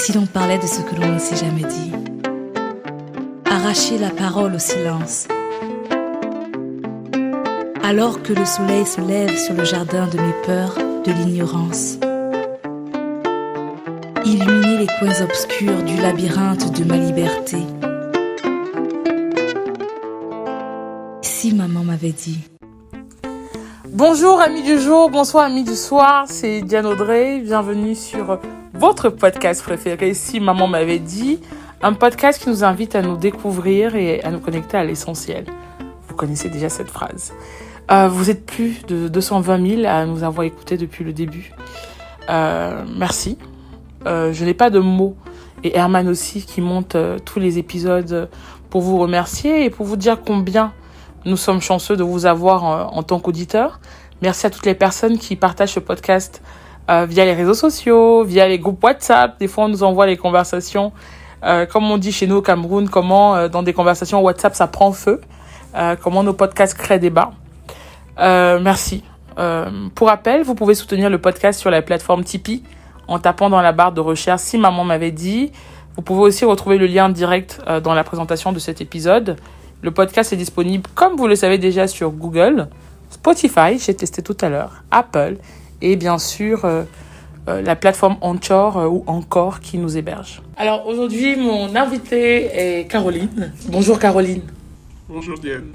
si l'on parlait de ce que l'on ne s'est jamais dit Arracher la parole au silence. Alors que le soleil se lève sur le jardin de mes peurs, de l'ignorance. Illuminer les coins obscurs du labyrinthe de ma liberté. Si maman m'avait dit. Bonjour amis du jour, bonsoir amis du soir, c'est Diane Audrey, bienvenue sur votre podcast préféré Si maman m'avait dit, un podcast qui nous invite à nous découvrir et à nous connecter à l'essentiel. Vous connaissez déjà cette phrase. Euh, vous êtes plus de 220 000 à nous avoir écoutés depuis le début. Euh, merci. Euh, je n'ai pas de mots et Herman aussi qui monte tous les épisodes pour vous remercier et pour vous dire combien nous sommes chanceux de vous avoir en, tant qu'auditeur. Merci à toutes les personnes qui partagent ce podcast euh, via les réseaux sociaux, via les groupes WhatsApp. Des fois, on nous envoie les conversations, euh, comme on dit chez nous au Cameroun, comment euh, dans des conversations WhatsApp ça prend feu, comment nos podcasts créent débat. merci. pour rappel, vous pouvez soutenir le podcast sur la plateforme Tipeee en tapant dans la barre de recherche si maman m'avait dit. Vous pouvez aussi retrouver le lien direct dans la présentation de cet épisode. Le podcast est disponible, comme vous le savez déjà, sur Google, Spotify, j'ai testé tout à l'heure, Apple et bien sûr euh, euh, la plateforme Anchor euh, ou Encore qui nous héberge. Alors aujourd'hui, mon invité est Caroline. Bonjour Caroline. Bonjour Diane.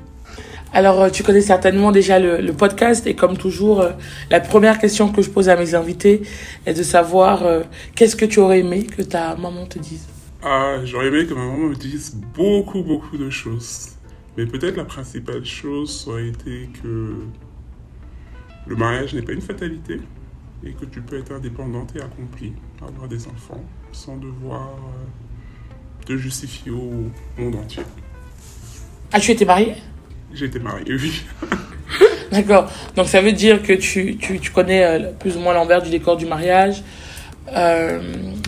Alors, tu connais certainement déjà le, le podcast et comme toujours, la première question que je pose à mes invités est de savoir qu'est-ce que tu aurais aimé que ta maman te dise? Ah, j'aurais aimé que ma maman me dise beaucoup, beaucoup de choses. Mais peut-être la principale chose aurait été que le mariage n'est pas une fatalité et que tu peux être indépendante et accomplie, avoir des enfants sans devoir euh, te justifier au monde entier. Ah, tu étais mariée? J'ai été mariée, oui. D'accord. Donc ça veut dire que tu, tu, tu connais euh, plus ou moins l'envers du décor du mariage. Euh,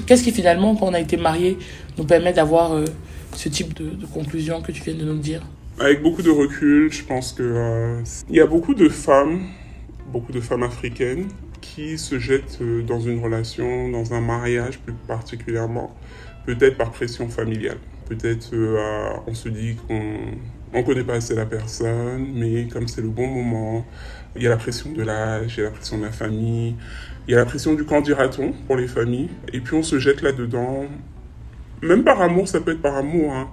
Qu'est-ce qui finalement, quand on a été marié, nous permet d'avoir euh, ce type de, de conclusion que tu viens de nous dire? Avec beaucoup de recul, je pense que euh, il y a beaucoup de femmes, beaucoup de femmes africaines qui se jettent euh, dans une relation, dans un mariage plus particulièrement, peut-être par pression familiale. Peut-être euh, on se dit qu'on on connaît pas assez la personne, mais comme c'est le bon moment, il y a la pression de l'âge, il y a la pression de la famille, il y a la pression du quand dira-t-on pour les familles, et puis on se jette là-dedans. Même par amour, ça peut être par amour, hein.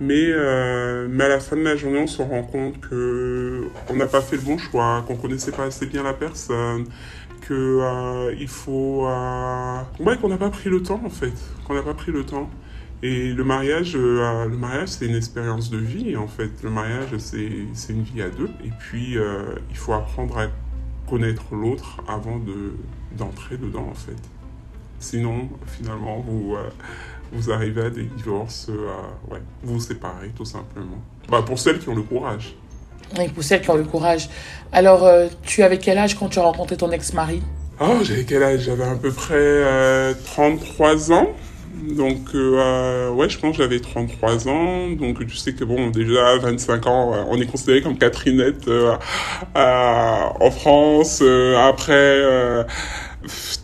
Mais, euh, mais à la fin de la journée, on se rend compte que on n'a pas fait le bon choix, qu'on connaissait pas assez bien la personne, que euh, il faut, euh, ouais, qu'on n'a pas pris le temps en fait, qu'on n'a pas pris le temps. Et le mariage, euh, le mariage, c'est une expérience de vie en fait. Le mariage, c'est une vie à deux. Et puis, euh, il faut apprendre à connaître l'autre avant de d'entrer dedans en fait. Sinon, finalement, vous euh, vous arrivez à des divorces, euh, ouais, vous vous séparez tout simplement. Bah, pour celles qui ont le courage. Oui, pour celles qui ont le courage. Alors, euh, tu avais quel âge quand tu as rencontré ton ex-mari? Oh, j'avais quel âge? J'avais à peu près euh, 33 ans. Donc, euh, ouais, je pense que j'avais 33 ans. Donc, tu sais que, bon, déjà, à 25 ans, on est considéré comme Catherinette en France. Après,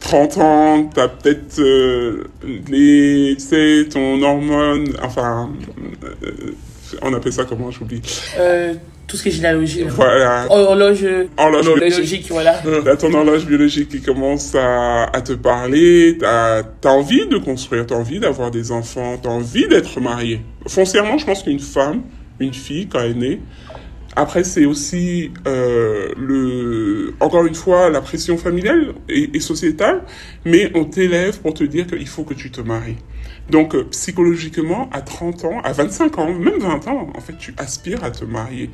30 ans, t'as peut-être euh, les, tu sais, ton hormone, enfin, euh, on appelle ça comment, j'oublie. euh, Tout ce qui est généalogie. là. Voilà. Horloge, Horloge horlogique, voilà. T'as ton horloge biologique qui commence à, à te parler, t'as as envie de construire, t'as envie d'avoir des enfants, t'as envie d'être marié. Foncièrement, je pense qu'une femme, une fille, quand elle est née, après c'est aussi euh, le, encore une fois, la pression familiale et, sociétale, mais on t'élève pour te dire qu'il faut que tu te maries. Donc euh, psychologiquement, à 30 ans, à 25 ans, même 20 ans, en fait, tu aspires à te marier.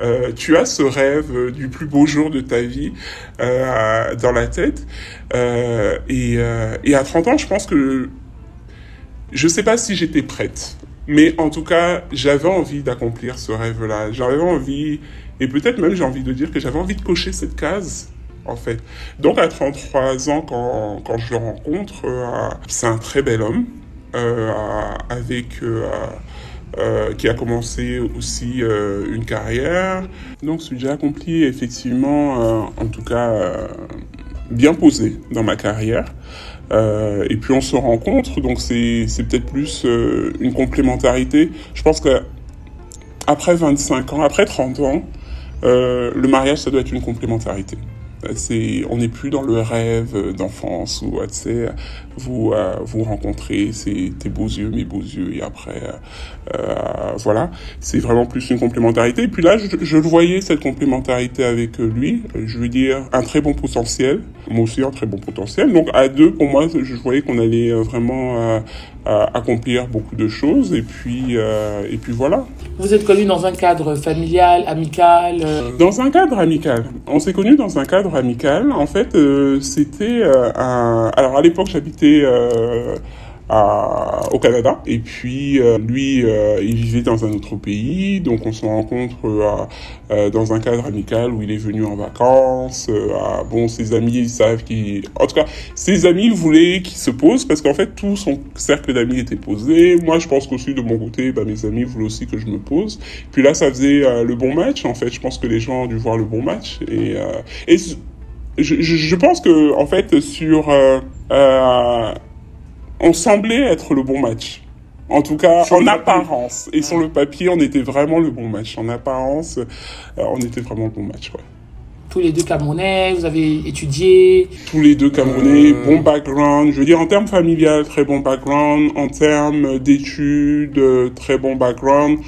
Euh, tu as ce rêve du plus beau jour de ta vie dans la tête. Et, à 30 ans, je pense que je sais pas si j'étais prête. Mais en tout cas, j'avais envie d'accomplir ce rêve-là. J'avais envie, et peut-être même j'ai envie de dire que j'avais envie de cocher cette case, en fait. Donc à 33 ans, quand, quand je le rencontre, euh, c'est un très bel homme, euh, avec... Euh, euh, qui a commencé aussi euh, une carrière. Donc, j'ai accompli effectivement, euh, en tout cas, bien posé dans ma carrière. Euh, et puis on se rencontre, donc c'est peut-être plus euh, une complémentarité. Je pense que après 25 ans, après 30 ans, euh, le mariage ça doit être une complémentarité. C'est, on n'est plus dans le rêve d'enfance où, vous euh, vous rencontrez, c'est tes beaux yeux, mes beaux yeux, et après, euh, voilà, c'est vraiment plus une complémentarité. Et puis là, je, je le voyais cette complémentarité avec lui. Je veux dire, un très bon potentiel, moi aussi un très bon potentiel. Donc à deux, pour moi, je voyais qu'on allait vraiment accomplir beaucoup de choses. Et puis, et puis voilà. Vous êtes connus dans un cadre familial, amical Dans un cadre amical. On s'est connus dans un cadre amical. En fait, euh, c'était euh, un... Alors à l'époque, j'habitais euh, à, au Canada. Et puis euh, lui, euh, il vivait dans un autre pays, donc on se rencontre euh, dans un cadre amical où il est venu en vacances. bon, ses amis, ils savent qu'il... En tout cas, ses amis voulaient qu'il se pose parce qu'en fait, tout son cercle d'amis était posé. Moi, je pense qu'aussi de mon côté, bah, mes amis voulaient aussi que je me pose. Puis là, ça faisait le bon match. En fait, je pense que les gens ont dû voir le bon match. Et, et je, je, pense que en fait sur euh, on semblait être le bon match. En tout cas, en apparence. Et sur le papier, on était vraiment le bon match. En apparence, euh, on était vraiment le bon match, ouais. Tous les deux Camerounais, vous avez étudié Tous les deux Camerounais, euh. bon background. Je veux dire, en termes familial, très bon background. En termes d'études, très bon background.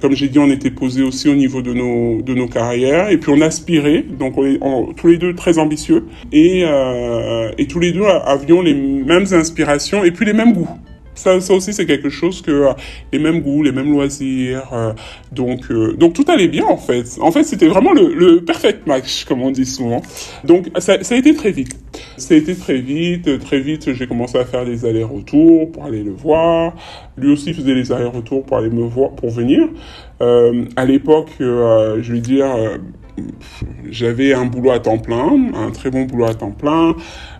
Comme j'ai dit, on était posé aussi au niveau de nos carrières et puis on aspirait. Donc on est tous les deux très ambitieux et euh, et tous les deux avions les mêmes inspirations et puis les mêmes goûts. Ça, ça aussi, c'est quelque chose que euh, les mêmes goûts, les mêmes loisirs. Euh, donc, euh, donc tout allait bien en fait. En fait, c'était vraiment le, le perfect match, comme on dit souvent. Donc, ça, ça a été très vite. Ça a été très vite. Très vite, j'ai commencé à faire des allers-retours pour aller le voir. Lui aussi faisait les allers-retours pour aller me voir, pour venir. à l'époque, je vais dire, j'avais un boulot à temps plein, un très bon boulot à temps plein.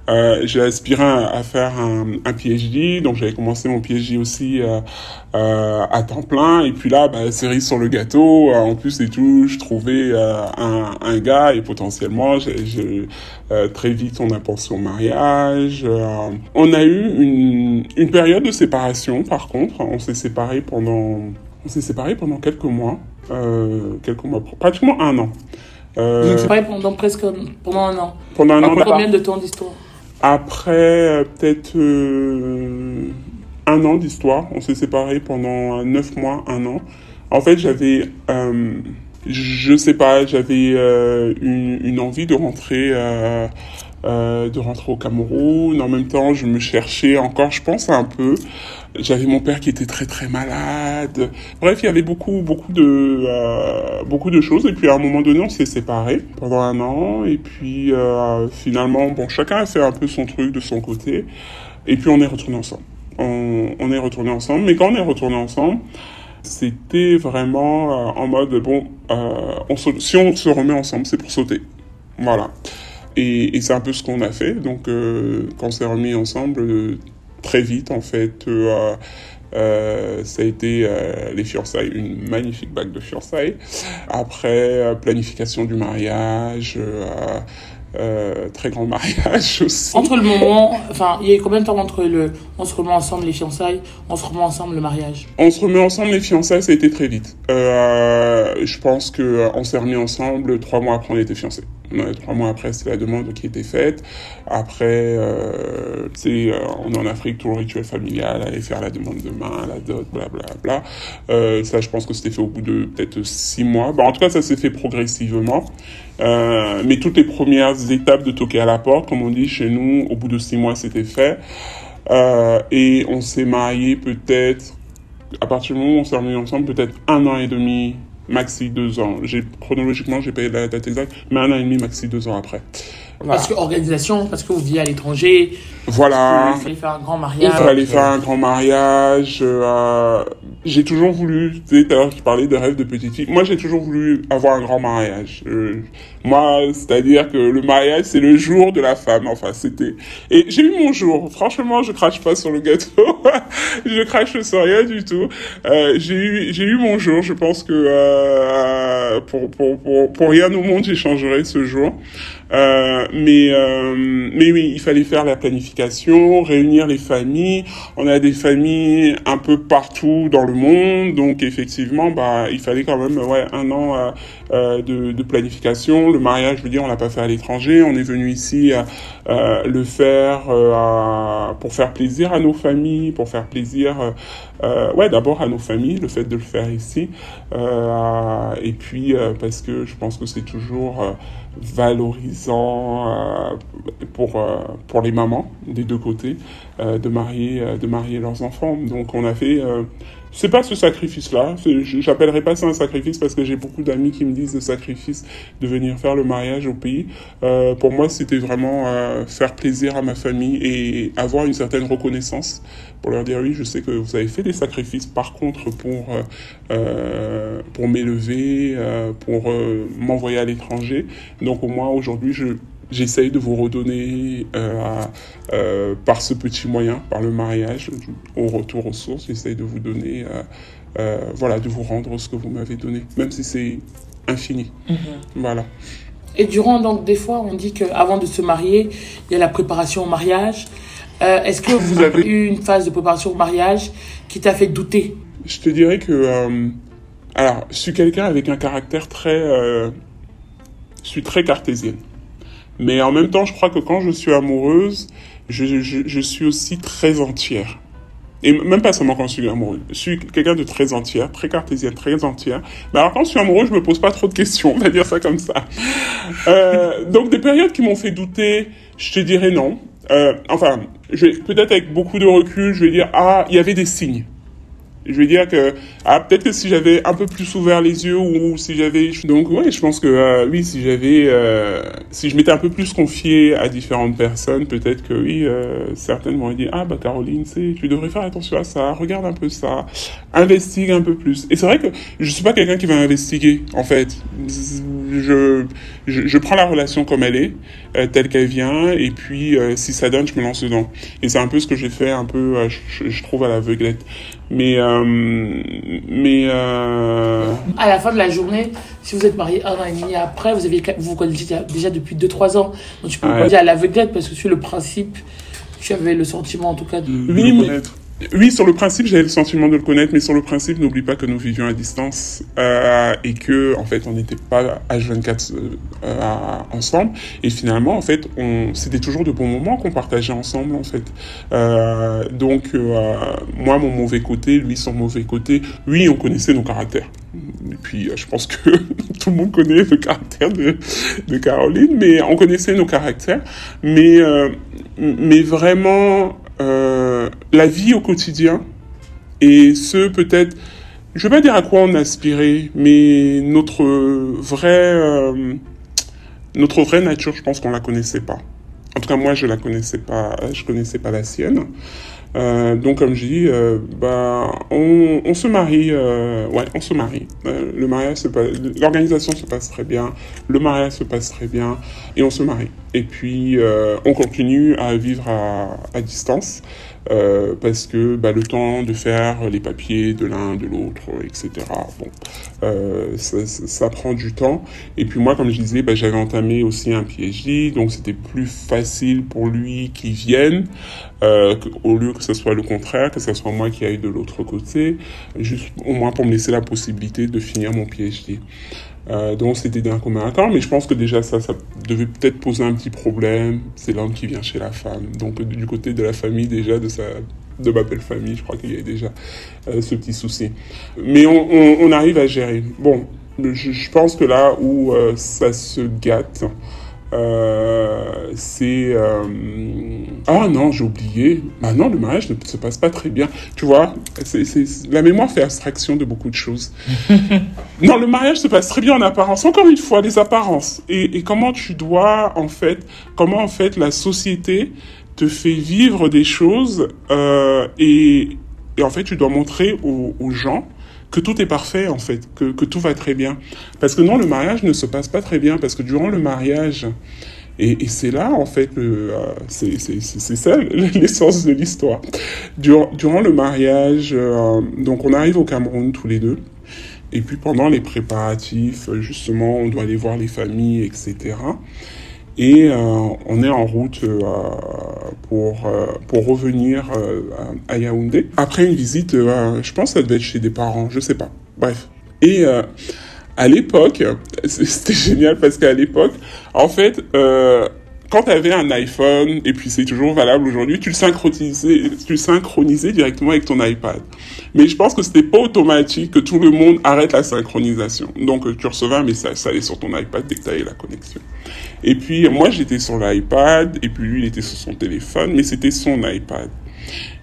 Euh, j'ai aspiré à faire un, un PhD, donc j'avais commencé mon PhD aussi euh, euh, à temps plein. Et puis là, bah, cerise sur le gâteau, euh, en plus et tout, je trouvais euh, un, un, gars et potentiellement, j'ai, très vite on a pensé au mariage. on a eu une, une période de séparation, par contre, on s'est séparés pendant, on s'est séparés pendant quelques mois, quelques mois, pratiquement un an. Euh, êtes séparés pendant presque pendant un an. Pendant un an. Combien de temps d'histoire? Après euh, peut-être euh, un an d'histoire, on s'est séparés pendant neuf mois, un an. En fait, j'avais, euh, je sais pas, j'avais euh, une, une, envie de rentrer, euh, de rentrer au Cameroun. En même temps, je me cherchais encore, je pense un peu. J'avais mon père qui était très très malade. Bref, il y avait beaucoup beaucoup de euh, beaucoup de choses. Et puis à un moment donné, on s'est séparés pendant un an. Et puis euh, finalement, bon, chacun a fait un peu son truc de son côté. Et puis on est retourné ensemble. On, est retourné ensemble. Mais quand on est retourné ensemble, c'était vraiment euh, en mode bon, euh, si on se remet ensemble, c'est pour sauter. Voilà. Et, c'est un peu ce qu'on a fait. Donc euh, quand on s'est remis ensemble très vite en fait. Euh, euh, ça a été euh, les fiançailles, une magnifique bague de fiançailles. Après, planification du mariage, très grand mariage aussi. Entre le moment, enfin, il y a combien de temps entre le on se remet ensemble les fiançailles, on se remet ensemble le mariage? On se remet ensemble les fiançailles, ça a été très vite. je pense que on s'est remis ensemble trois mois après on était fiancés. Trois mois après, c'est la demande qui était faite. Après, euh, c'est euh, on est en Afrique, tout le rituel familial, aller faire la demande de main, la dot, blablabla. Bla, bla. Euh, ça, je pense que c'était fait au bout de peut-être six mois. Bon, en tout cas, ça s'est fait progressivement. Euh, mais toutes les premières étapes de toquer à la porte, comme on dit chez nous, au bout de six mois, c'était fait. Euh, et on s'est marié peut-être, à partir du moment où on s'est remis ensemble, peut-être un an et demi maxi deux ans. J'ai chronologiquement, j'ai payé la date exacte, mais un an et demi, maxi deux ans après. Voilà. Parce que organisation, parce que vous vivez à l'étranger. Voilà. Il fallait faire un grand mariage. Il fallait faire un grand mariage. Euh, j'ai toujours voulu, tu sais, tout à l'heure, je parlais de rêve de petite fille. Moi, j'ai toujours voulu avoir un grand mariage. Euh, moi, c'est-à-dire que le mariage, c'est le jour de la femme. Enfin, c'était... Et j'ai eu mon jour. Franchement, je crache pas sur le gâteau. je crache sur rien du tout. Euh, j'ai eu, j'ai eu mon jour. Je pense que euh, pour, pour, pour, pour rien au monde, j'échangerai ce jour. Euh, mais euh, mais oui, il fallait faire la planification, réunir les familles. On a des familles un peu partout dans le monde, donc effectivement, bah il fallait quand même ouais un an euh, euh de, de, planification. Le mariage, je veux dire, on l'a pas fait à l'étranger. On est venu ici euh, le faire pour faire plaisir à nos familles, pour faire plaisir, ouais d'abord à nos familles, le fait de le faire ici, et puis parce que je pense que c'est toujours valorisant euh, pour, euh, pour les mamans des deux côtés euh, de, marier, de marier leurs enfants. Donc on a fait c'est pas ce sacrifice-là. J'appellerai pas ça un sacrifice parce que j'ai beaucoup d'amis qui me disent le sacrifice de venir faire le mariage au pays. Euh, pour moi, c'était vraiment euh, faire plaisir à ma famille et avoir une certaine reconnaissance pour leur dire oui, je sais que vous avez fait des sacrifices. Par contre, pour euh, pour m'élever, pour m'envoyer à l'étranger. Donc au moins aujourd'hui, je j'essaye de vous redonner euh, euh, par ce petit moyen, par le mariage, au retour aux sources, j'essaye de vous donner, euh, voilà, de vous rendre ce que vous m'avez donné, même si c'est infini. Mhm. Voilà. Et durant, donc, des fois, on dit qu'avant de se marier, il y a la préparation au mariage. Est-ce que vous avez eu une phase de préparation au mariage qui t'a fait douter? Je te dirais que, alors, je suis quelqu'un avec un caractère très, je suis très cartésienne. Mais en même temps, je crois que quand je suis amoureuse, je, je, je suis aussi très entière. Et même pas seulement quand je suis amoureuse. Je suis quelqu'un de très entière, très cartésienne, très entière. Mais alors quand je suis amoureux, je me pose pas trop de questions, on va dire ça comme ça. Euh, donc des périodes qui m'ont fait douter, je te dirais non. Euh, enfin, peut-être avec beaucoup de recul, je vais dire, ah, il y avait des signes. Je veux dire que ah, peut-être que si j'avais un peu plus ouvert les yeux ou, si j'avais donc ouais je pense que euh, oui si j'avais euh, si je m'étais un peu plus confié à différentes personnes peut-être que oui euh, certaines m'auraient dit ah bah Caroline c'est tu devrais faire attention à ça regarde un peu ça investigue un peu plus. Et c'est vrai que je suis pas quelqu'un qui va investiguer en fait. Je, je, prends la relation comme elle est telle qu'elle vient et puis si ça donne je me lance dedans. Et c'est un peu ce que j'ai fait un peu je, je trouve à l'aveuglette mais, euh, mais euh... à la fin de la journée, si vous êtes marié un an et demi après, vous avez vous vous connaissez déjà depuis 2-3 ans, donc tu peux ouais. pas dire à l'aveuglette parce que sur le principe, tu avais le sentiment en tout cas de, oui, connaître. Oui, sur le principe, j'avais le sentiment de le connaître, mais sur le principe, n'oublie pas que nous vivions à distance euh, et que, en fait, on n'était pas H24 euh, ensemble. Et finalement, en fait, on, c'était toujours de bons moments qu'on partageait ensemble, en fait. Euh, donc, euh, moi, mon mauvais côté, lui, son mauvais côté, oui, on connaissait nos caractères. Et puis, je pense que tout le monde connaît le caractère de, de Caroline, mais on connaissait nos caractères. Mais, mais vraiment euh, la vie au quotidien et ce peut-être, je vais pas dire à quoi on aspirait, mais notre vraie, euh, notre vraie nature, je pense qu'on la connaissait pas. En tout cas, moi, je la connaissais pas, je connaissais pas la sienne. Euh, donc, comme je dis, euh, bah, on, se marie, euh, ouais, on se marie. Le mariage se l'organisation se passe très bien, le mariage se passe très bien, et on se marie. Et puis, on continue à vivre à, distance. Parce que bah, le temps de faire les papiers de l'un, de l'autre, etc. Bon, ça, ça, prend du temps. Et puis moi, comme je disais, bah, j'avais entamé aussi un PhD, donc c'était plus facile pour lui qu'il vienne, euh, au lieu que ce soit le contraire, que ce soit moi qui aille de l'autre côté, juste au moins pour me laisser la possibilité de finir mon PhD. Euh, donc c'était d'un commun accord, mais je pense que déjà ça, ça devait peut-être poser un petit problème. C'est l'homme qui vient chez la femme. Donc du côté de la famille déjà, de sa de ma belle famille, je crois qu'il y a déjà euh, ce petit souci. Mais on, on, on, arrive à gérer. Bon, je, je pense que là où euh, ça se gâte, euh, c'est euh... ah non j'ai oublié. Bah non le mariage ne se passe pas très bien. Tu vois c'est la mémoire fait abstraction de beaucoup de choses. Non le mariage se passe très bien en apparence. Encore une fois les apparences. Et, et comment tu dois en fait comment en fait la société te fait vivre des choses euh, et, et en fait tu dois montrer aux, aux gens que tout est parfait en fait, que, que tout va très bien. Parce que non, le mariage ne se passe pas très bien, parce que durant le mariage, et, et c'est là, en fait, euh, c'est ça l'essence de l'histoire. Durant, durant le mariage, euh, donc on arrive au Cameroun tous les deux, et puis pendant les préparatifs, justement, on doit aller voir les familles, etc. Et on est en route pour, pour revenir à Yaoundé. Après une visite, je pense que ça devait être chez des parents, je sais pas. Bref. Et à l'époque, c'était génial parce qu'à l'époque, en fait, euh, quand tu avais un iPhone, et puis c'est toujours valable aujourd'hui, tu le synchronisais, directement avec ton iPad. Mais je pense que c'était pas automatique que tout le monde arrête la synchronisation. Donc tu recevais un message, ça allait sur ton iPad dès que tu la connexion. Et puis moi j'étais sur l'iPad, et puis lui il était sur son téléphone, mais c'était son iPad.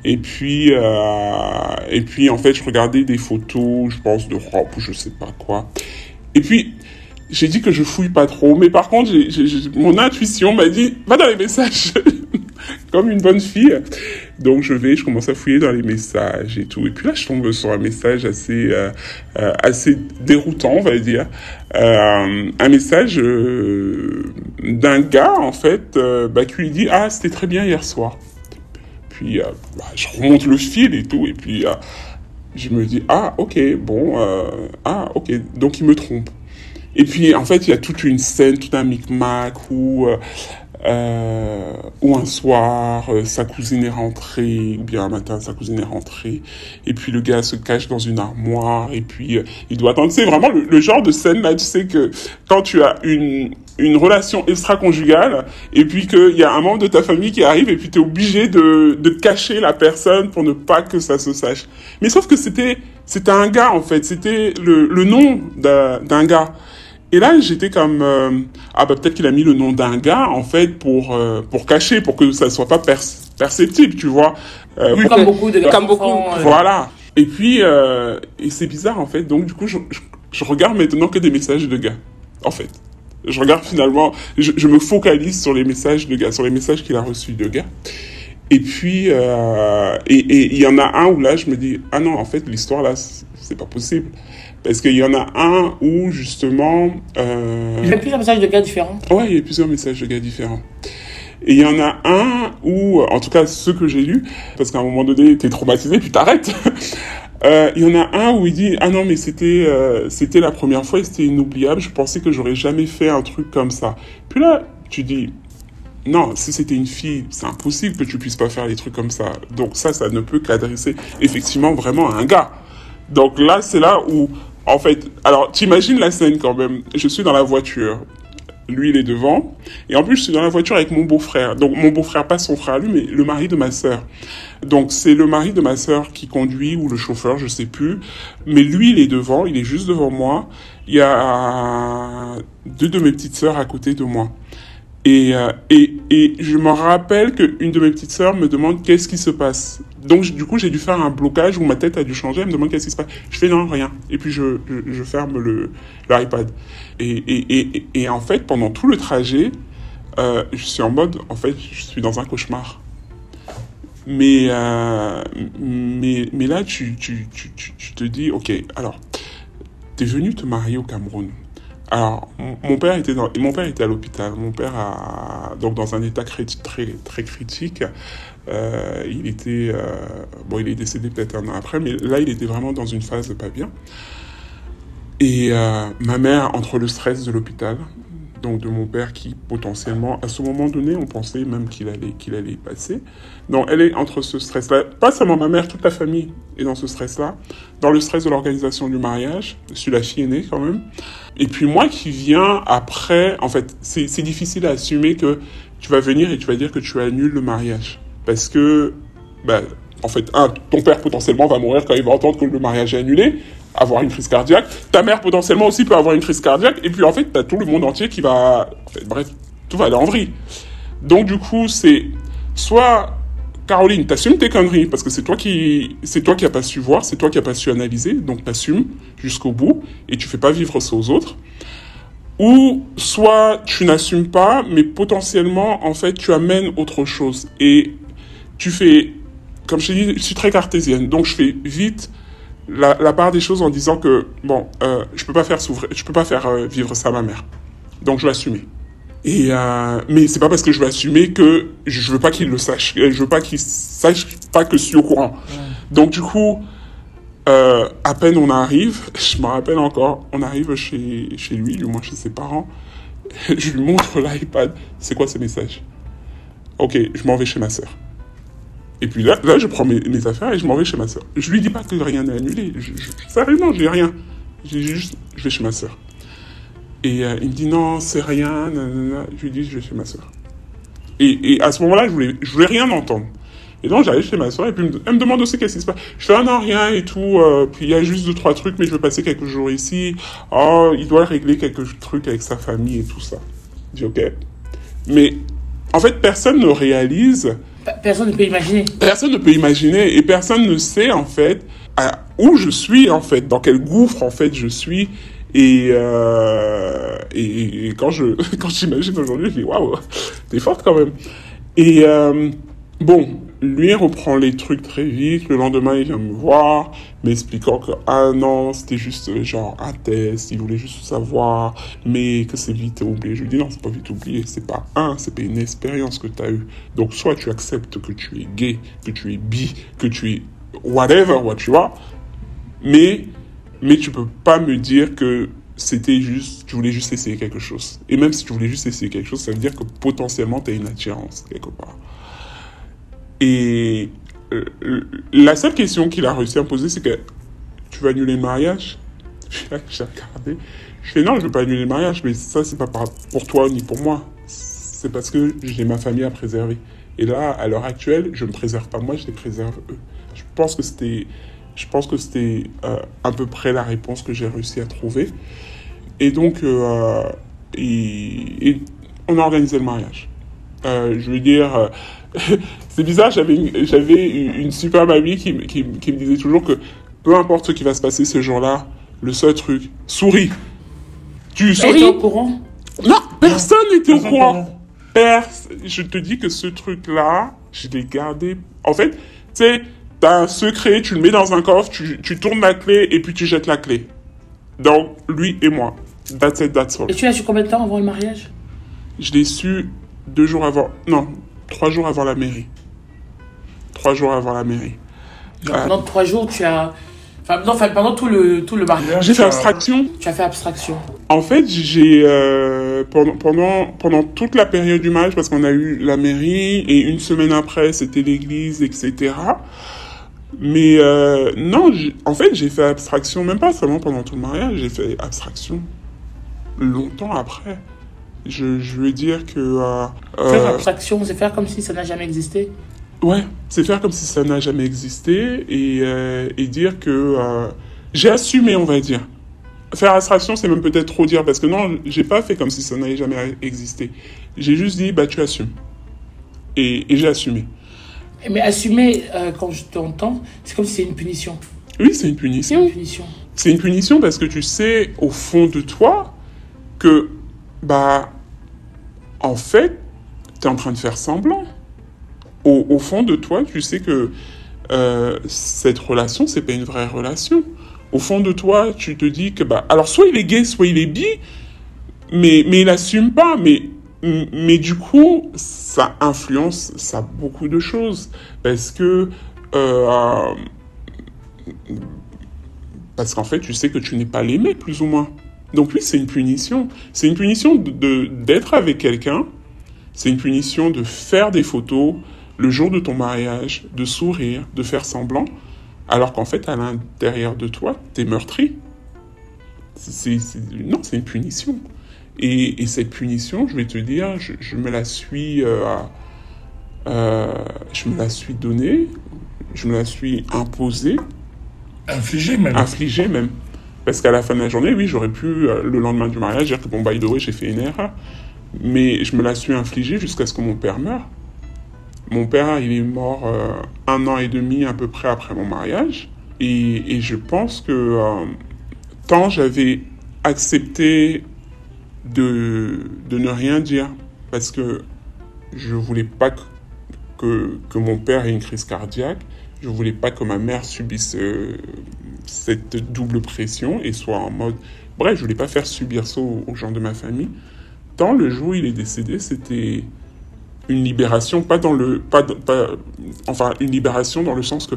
Et puis, euh, et puis en fait, je regardais des photos, je pense, de robe ou je sais pas quoi. Et puis, j'ai dit que je fouille pas trop, mais par contre, mon intuition m'a dit, va dans les messages, comme une bonne fille. Donc je vais, je commence à fouiller dans les messages et tout. Et puis là, je tombe sur un message assez, euh, euh assez déroutant, on va dire. Euh, un message d'un gars, en fait, bah, qui lui dit, ah, c'était très bien hier soir. Puis bah, je remonte le fil et tout, et puis je me dis, ah, ok, bon, ah, ok, donc il me trompe. Et puis, en fait, il y a toute une scène, tout un micmac où, euh, euh, où un soir, euh, sa cousine est rentrée, ou bien un matin, sa cousine est rentrée, et puis le gars se cache dans une armoire, et puis euh, il doit attendre. C'est vraiment le, genre de scène là, tu sais que quand tu as une, une relation extra-conjugale, et puis qu'il y a un membre de ta famille qui arrive, et puis tu es obligé de, de cacher la personne pour ne pas que ça se sache. Mais sauf que c'était c'était un gars, en fait, c'était le, le nom d'un gars. Et là, j'étais comme euh, ah bah peut-être qu'il a mis le nom d'un gars en fait pour euh, pour cacher, pour que ça soit pas perceptible, tu vois. Euh, comme beaucoup de comme beaucoup. Voilà. Et puis et c'est bizarre en fait. Donc du coup, je, je, regarde maintenant que des messages de gars. En fait, je regarde finalement, je, je me focalise sur les messages de gars, sur les messages qu'il a reçus de gars. Et puis, et il y en a un où là, je me dis, ah non, en fait, l'histoire là, c'est pas possible. Parce qu'il y en a un où, justement... Euh... Il y a plusieurs messages de gars différents. Ouais, il y a plusieurs messages de gars différents. Et il y en a un où, en tout cas ceux que j'ai lus, parce qu'à un moment donné, t'es traumatisé, puis t'arrêtes. euh, il y en a un où il dit, ah non, mais c'était euh, c'était la première fois et c'était inoubliable, je pensais que j'aurais jamais fait un truc comme ça. Puis là, tu dis, non, si c'était une fille, c'est impossible que tu puisses pas faire des trucs comme ça. Donc ça, ça ne peut qu'adresser effectivement vraiment à un gars. Donc là, c'est là où en fait, alors t'imagines la scène quand même. Je suis dans la voiture. Lui, il est devant. Et en plus, je suis dans la voiture avec mon beau-frère. Donc, mon beau-frère, pas son frère lui, mais le mari de ma sœur. Donc, c'est le mari de ma sœur qui conduit ou le chauffeur, je sais plus. Mais lui, il est devant, il est juste devant moi. Il y a deux de mes petites sœurs à côté de moi. Et, euh, et, et je me rappelle qu'une de mes petites sœurs me demande qu'est-ce qui se passe. Donc du coup, j'ai dû faire un blocage où ma tête a dû changer. Elle me demande qu'est-ce qui se passe. Je fais non, rien. Et puis je, ferme l'iPad. Et, en fait, pendant tout le trajet, euh, je suis en mode, en fait, je suis dans un cauchemar. Mais, euh, mais, mais là, tu, tu, tu, tu te dis, ok, alors, t'es venu te marier au Cameroun alors, mon père était dans, mon père était à l'hôpital. Mon père a donc dans un état très très critique. Euh, il était euh, bon, il est décédé peut-être un an après, mais là il était vraiment dans une phase pas bien. Et euh, ma mère entre le stress de l'hôpital, donc de mon père qui potentiellement, à ce moment donné, on pensait même qu'il allait, qu'il allait y passer. Donc elle est entre ce stress-là, pas seulement ma mère, toute la famille est dans ce stress-là, dans le stress de l'organisation du mariage, je suis la fille aînée quand même. Et puis moi qui viens après, en fait, c'est difficile à assumer que tu vas venir et tu vas dire que tu annules le mariage. Parce que, bah, en fait, un, ton père potentiellement va mourir quand il va entendre que le mariage est annulé avoir une crise cardiaque. Ta mère potentiellement aussi peut avoir une crise cardiaque. Et puis en fait, t'as tout le monde entier qui va... bref, tout va aller en vrille. Donc du coup, c'est soit Caroline, t'assumes tes conneries parce que c'est toi qui c'est toi qui a pas su voir, c'est toi qui a pas su analyser, donc t'assumes jusqu'au bout et tu fais pas vivre ça aux autres. Ou soit tu n'assumes pas, mais potentiellement en fait tu amènes autre chose et tu fais, comme je t'ai dit, je suis très cartésienne, donc je fais vite la, la, part des choses en disant que bon, euh, je peux pas faire souffrir, je peux pas faire euh, vivre ça à ma mère. Donc je vais assumer. Et euh, mais c'est pas parce que je vais assumer que je veux pas qu'il le sache. Je veux pas qu'il sache pas que je suis au courant. Donc du coup, euh, à peine on arrive, je me rappelle encore, on arrive chez chez lui, du moins chez ses parents. je lui montre l'iPad. C'est quoi ce message? Ok, je m'en vais chez ma sœur. Et puis là, là je prends mes, affaires et je m'en vais chez ma sœur. Je lui dis pas que rien n'est annulé. Je, je, sérieusement, j'ai rien. J'ai juste, je vais chez ma sœur. Et euh, il me dit non, c'est rien. Je lui dis, je vais chez ma. Et, et à ce moment-là, je voulais, je voulais rien entendre. Et donc j'arrive chez ma soeur et puis elle me demande aussi qu'est-ce qui se passe. Je fais ah non rien et tout. Euh, puis il y a juste deux trois trucs mais je vais passer quelques jours ici. Oh il doit régler quelques trucs avec sa famille et tout ça. Je dis ok. Mais en fait personne ne réalise. Personne ne peut imaginer. Personne ne peut imaginer et personne ne sait en fait où je suis en fait, dans quel gouffre en fait je suis. Et, euh, quand je quand j'imagine aujourd'hui, je dis waouh, t'es forte quand même. Et euh, bon, lui reprend les trucs très vite. Le lendemain, il vient me voir, m'expliquant que, ah non, c'était juste euh, genre un test, il voulait juste savoir, mais que c'est vite oublié. Je lui dis, non, c'est pas vite oublié, c'est pas un, c'est pas une expérience que tu as eue. Donc, soit tu acceptes que tu es gay, que tu es bi, que tu es whatever, what tu vois, mais, mais tu peux pas me dire que c'était juste, tu voulais juste essayer quelque chose. Et même si tu voulais juste essayer quelque chose, ça veut dire que potentiellement tu as une attirance quelque part. Et euh, la seule question qu'il a réussi à me poser, c'est que tu vas annuler le mariage? J'ai regardé. Je fais non, je ne veux pas annuler le mariage, mais ça, c'est pas pour toi ni pour moi. C'est parce que j'ai ma famille à préserver. Et là, à l'heure actuelle, je ne me préserve pas moi, je les préserve eux. Je pense que c'était, je pense que c'était euh, à peu près la réponse que j'ai réussi à trouver. Et donc, euh, on a organisé le mariage. Je veux dire, c'est bizarre, j'avais une, j'avais une super mamie qui, qui, qui, me disait toujours que peu importe ce qui va se passer ce jour-là, le seul truc, souris. Tu souris. au courant? Non, personne n'était au courant. Pers je te dis que ce truc-là, je l'ai gardé. En fait, tu sais, t'as un secret, tu le mets dans un coffre, tu, tu tournes la clé et puis tu jettes la clé. Donc, lui et moi. That's it, that's all. Et tu l'as su combien de temps avant le mariage? Je l'ai su deux jours avant. Non, trois jours avant la mairie. Trois jours avant la mairie. Donc, pendant trois jours, tu as. Enfin, non, enfin, pendant tout le, tout le mariage. J'ai fait abstraction. Tu as fait abstraction. En fait, j'ai. Euh, pendant, pendant, pendant toute la période du mariage, parce qu'on a eu la mairie, et une semaine après, c'était l'église, etc. Mais euh, non, en fait, j'ai fait abstraction, même pas seulement pendant tout le mariage, j'ai fait abstraction longtemps après. Je, je veux dire que... Euh, faire abstraction, c'est faire comme si ça n'a jamais existé Ouais, c'est faire comme si ça n'a jamais existé et, euh, et dire que euh, j'ai assumé, on va dire. Faire abstraction, c'est même peut-être trop dire parce que non, j'ai pas fait comme si ça n'avait jamais existé. J'ai juste dit, bah tu assumes. Et, et j'ai assumé. Mais assumer, euh, quand je t'entends, c'est comme si c'est une punition. Oui, c'est une punition. C'est une punition. C'est une punition parce que tu sais, au fond de toi, que, bah, en fait, en train de faire semblant. Au, fond de toi, tu sais que euh, cette relation, c'est pas une vraie relation. Au fond de toi, tu te dis que, bah, alors soit il est gay, soit il est bi, mais, mais il assume pas, mais mais du coup, ça influence ça beaucoup de choses parce que euh, parce qu'en fait, tu sais que tu n'es pas l'aimé plus ou moins. Donc oui, c'est une punition. C'est une punition de d'être avec quelqu'un. C'est une punition de faire des photos le jour de ton mariage, de sourire, de faire semblant, alors qu'en fait, à l'intérieur de toi, t'es meurtri. Non, c'est une punition. Et, et, cette punition, je vais te dire, je, je me la suis, euh, euh, je me la suis donnée, je me la suis imposée. Infligée même. Infligée même. Parce qu'à la fin de la journée, oui, j'aurais pu, euh, le lendemain du mariage, dire que bon, by the way, j'ai fait une erreur. Mais je me la suis infligée jusqu'à ce que mon père meure. Mon père, il est mort euh, un an et demi à peu près après mon mariage. Et, je pense que euh, tant j'avais accepté de, de ne rien dire, parce que je voulais pas que, que, mon père ait une crise cardiaque, je voulais pas que ma mère subisse euh, cette double pression et soit en mode... Bref, je voulais pas faire subir ça aux gens de ma famille. Tant le jour où il est décédé, c'était une libération, pas dans le, pas, enfin une libération dans le sens que,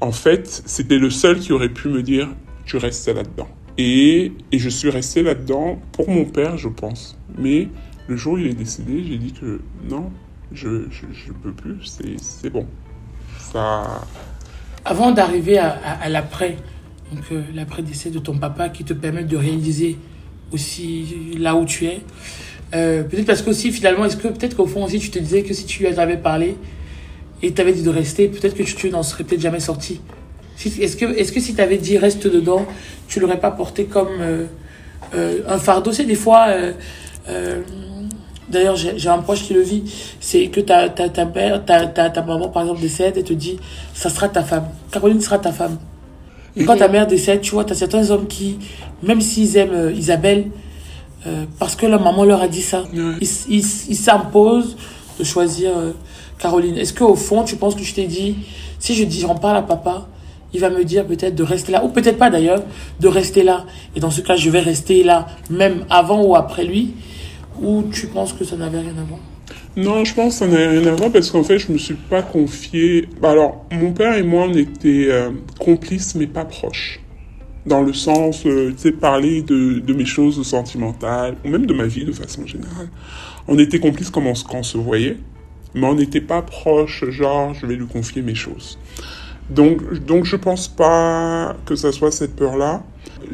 en fait, c'était le seul qui aurait pu me dire, tu restes là-dedans. Et, et je suis resté là-dedans pour mon père, je pense. Mais le jour où il est décédé, j'ai dit que non, je ne peux plus, c'est bon. Ça, Avant d'arriver à l'après, donc euh, l'après-décès de ton papa qui te permet de réaliser aussi là où tu es, euh, peut-être parce qu'aussi finalement, est-ce que peut-être qu'au fond aussi tu te disais que si tu avais parlé et t'avais dit de rester, peut-être que tu, n'en serais peut-être jamais sorti. Est-ce que, est-ce que si t'avais dit reste dedans, tu l'aurais pas porté comme euh, euh, un fardeau? C'est des fois. D'ailleurs, j'ai un proche qui le vit. C'est que ta, ta, ta mère, ta, ta, ta maman, par exemple, décède et te dit ça sera ta femme. Caroline sera ta femme. Et quand ta mère décède, tu vois, tu as certains hommes qui, même s'ils aiment euh, Isabelle, euh, parce que leur maman leur a dit ça, Ouais. ils ils- ils s'imposent de choisir euh, Caroline. Est-ce qu'au fond, tu penses que je t'ai dit, si je dis j'en parle à papa, il va me dire peut-être de rester là, ou peut-être pas d'ailleurs, de rester là. Et dans ce cas, je vais rester là, même avant ou après lui, ou tu penses que ça n'avait rien à voir? Non, je pense que ça n'a rien à voir parce qu'en fait, je me suis pas confié. Bah alors, mon père et moi, on était euh, complices, mais pas proches. Dans le sens, euh, tu sais, parler de, de mes choses sentimentales, ou même de ma vie de façon générale. On était complices comme on, quand on se voyait, mais on n'était pas proches, genre, je vais lui confier mes choses. Donc, donc je pense pas que ça soit cette peur-là.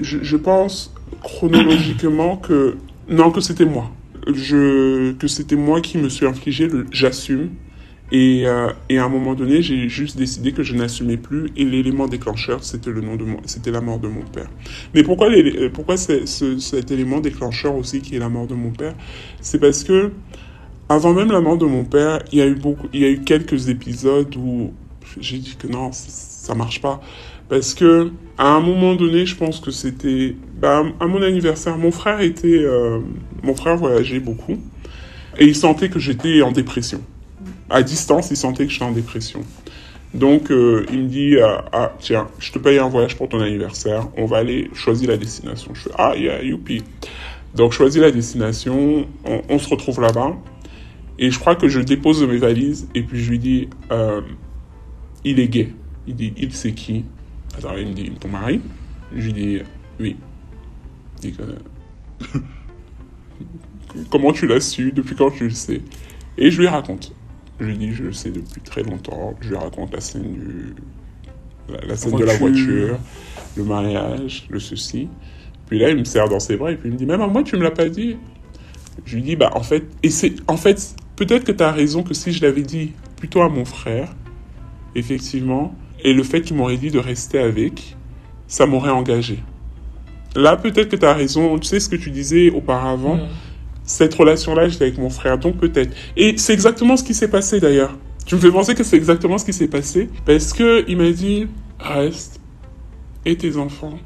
Je, je pense chronologiquement que non, que c'était moi. Que c'était moi qui me suis infligé j'assume. Et, euh, et à un moment donné, j'ai juste décidé que je n'assumais plus. Et l'élément déclencheur, c'était le nom de c'était la mort de mon père. Mais pourquoi, euh, pourquoi cet élément déclencheur aussi qui est la mort de mon père? C'est parce que avant même la mort de mon père, il y a eu beaucoup, il y a eu quelques épisodes où j'ai dit que non, ça marche pas. Parce que, à un moment donné, je pense que c'était, bah, à mon anniversaire, mon frère était, euh, mon frère voyageait beaucoup. Et il sentait que j'étais en dépression. À distance, il sentait que j'étais en dépression. Donc, euh, il me dit, euh, ah, tiens, je te paye un voyage pour ton anniversaire. On va aller choisir la destination. Je fais, ah, yeah, youpi. Donc, choisis la destination. On, se retrouve là-bas. Et je crois que je dépose mes valises. Et puis, je lui dis, il est gay. Il dit, il c'est qui? Alors, il me dit, ton mari? Je lui dis, oui. Comment tu l'as su Depuis quand tu le sais? Et je lui raconte. Je lui dis, je le sais depuis très longtemps. Je lui raconte la scène du, la, la scène de la voiture. voiture, le mariage, le ceci. Puis là, il me serre dans ses bras et puis il me dit, même à moi, tu me l'as pas dit. Je lui dis, bah, en fait, et c'est, en fait, peut-être que tu as raison que si je l'avais dit plutôt à mon frère, effectivement, et le fait qu'il m'aurait dit de rester avec, ça m'aurait engagé. Là, peut-être que tu as raison. Tu sais ce que tu disais auparavant. Mm. Cette relation-là, j'étais avec mon frère, donc peut-être. Et c'est exactement ce qui s'est passé d'ailleurs. Tu me fais penser que c'est exactement ce qui s'est passé. Parce que il m'a dit, reste, et tes enfants.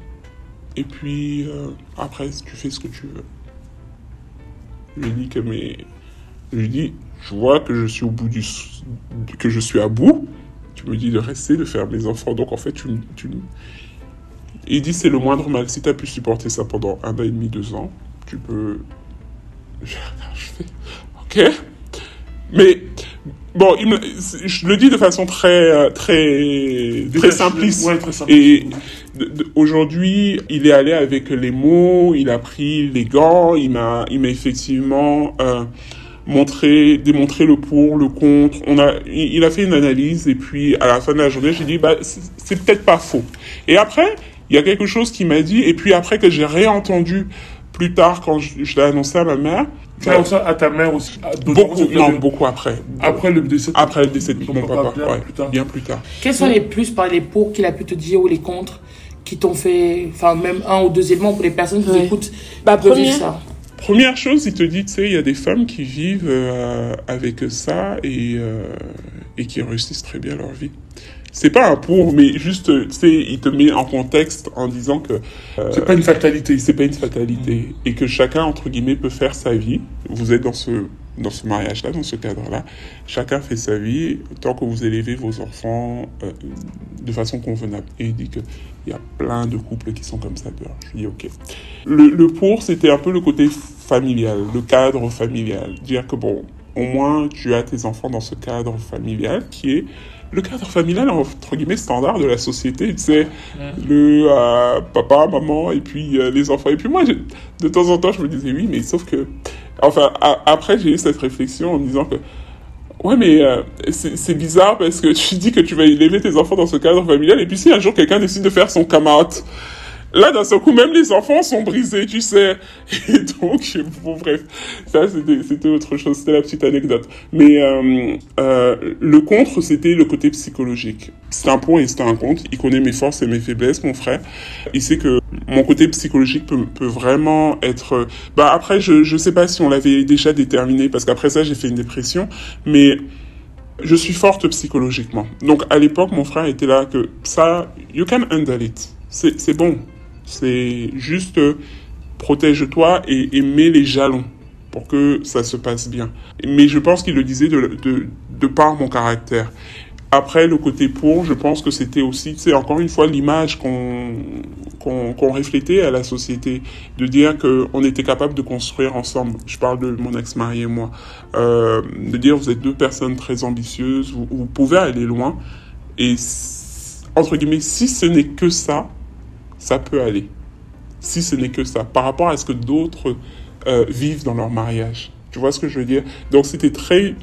Et puis, euh, après, tu fais ce que tu veux. Je lui ai dit que mes... Je lui dit, je vois que je suis au bout du... que je suis à bout. Tu me dis de rester, de faire mes enfants. Donc en fait, tu... tu... Il dit, c'est le moindre mal. Si tu as pu supporter ça pendant un an et demi, deux ans, tu peux... Je, fais, ok. Mais, bon, il me... je le dis de façon très, très, très simpliste. Ouais, très simpliste. Et aujourd'hui, il est allé avec les mots, il a pris les gants, il m'a, il m'a effectivement euh, montré, démontré le pour, le contre. On a, il, a fait une analyse et puis à la fin de la journée, j'ai dit bah c'est peut-être pas faux. Et après, il y a quelque chose qu'il m'a dit et puis après que j'ai réentendu plus tard quand je, je l'ai annoncé à ma mère. Tu as ça à ta mère aussi? d'autres Beaucoup, non, beaucoup après. Après le décès. de- Après le décès de mon papa, bien ouais, plus tard. bien plus tard. Quels sont les plus par les pour qu'il a pu te dire ou les contre qui t'ont fait, enfin même un ou deux éléments pour les personnes qui Ouais. écoutent Bah, première- ça? Première chose, il te dit, tu sais, il y a des femmes qui vivent euh, avec ça et, euh, et qui réussissent très bien leur vie. C'est pas un pour, mais juste, tu sais, il te met en contexte en disant que C'est pas une fatalité. c'est pas une fatalité et que chacun, entre guillemets, peut faire sa vie. Vous êtes dans ce, dans ce mariage-là, dans ce cadre-là. Chacun fait sa vie tant que vous élevez vos enfants euh, de façon convenable. Et il dit que il y a plein de couples qui sont comme ça. dehors. Je dis ok. Le, le pour, c'était un peu le côté familial, le cadre familial. Dire que bon, au moins tu as tes enfants dans ce cadre familial qui est le cadre familial entre guillemets standard de la société, tu sais, le euh, papa, maman et puis euh, les enfants. Et puis moi, je- de temps en temps, je me disais oui, mais sauf que, enfin, a- après j'ai eu cette réflexion en me disant que Ouais, mais euh, c'est c'est bizarre parce que tu dis que tu vas élever tes enfants dans ce cadre familial et puis si un jour quelqu'un décide de faire son camarade, là d'un seul coup même les enfants sont brisés, tu sais. Et donc, bon bref, ça c'était c'était autre chose, c'était la petite anecdote. Mais euh, euh, le contre, c'était le côté psychologique. C'est un pour et c'est un contre. Il connaît mes forces et mes faiblesses, mon frère. Il sait que mon côté psychologique peut, vraiment être... Bah après, je je sais pas si on l'avait déjà déterminé parce qu'après ça, j'ai fait une dépression, mais je suis forte psychologiquement. Donc à l'époque, mon frère était là que ça, you can handle it. C'est bon. C'est juste euh, protège-toi et, et mets les jalons pour que ça se passe bien. Mais je pense qu'il le disait de, de, de par mon caractère. Après, le côté pour, je pense que c'était aussi, c'est encore une fois l'image qu'on reflétait à la société, de dire qu'on était capable de construire ensemble. Je parle de mon ex-mari et moi. Euh, de dire vous êtes deux personnes très ambitieuses, vous, vous pouvez aller loin. Et entre guillemets, si ce n'est que ça, ça peut aller. Si ce n'est que ça, par rapport à ce que d'autres euh, vivent dans leur mariage. Tu vois ce que je veux dire? Donc c'était très...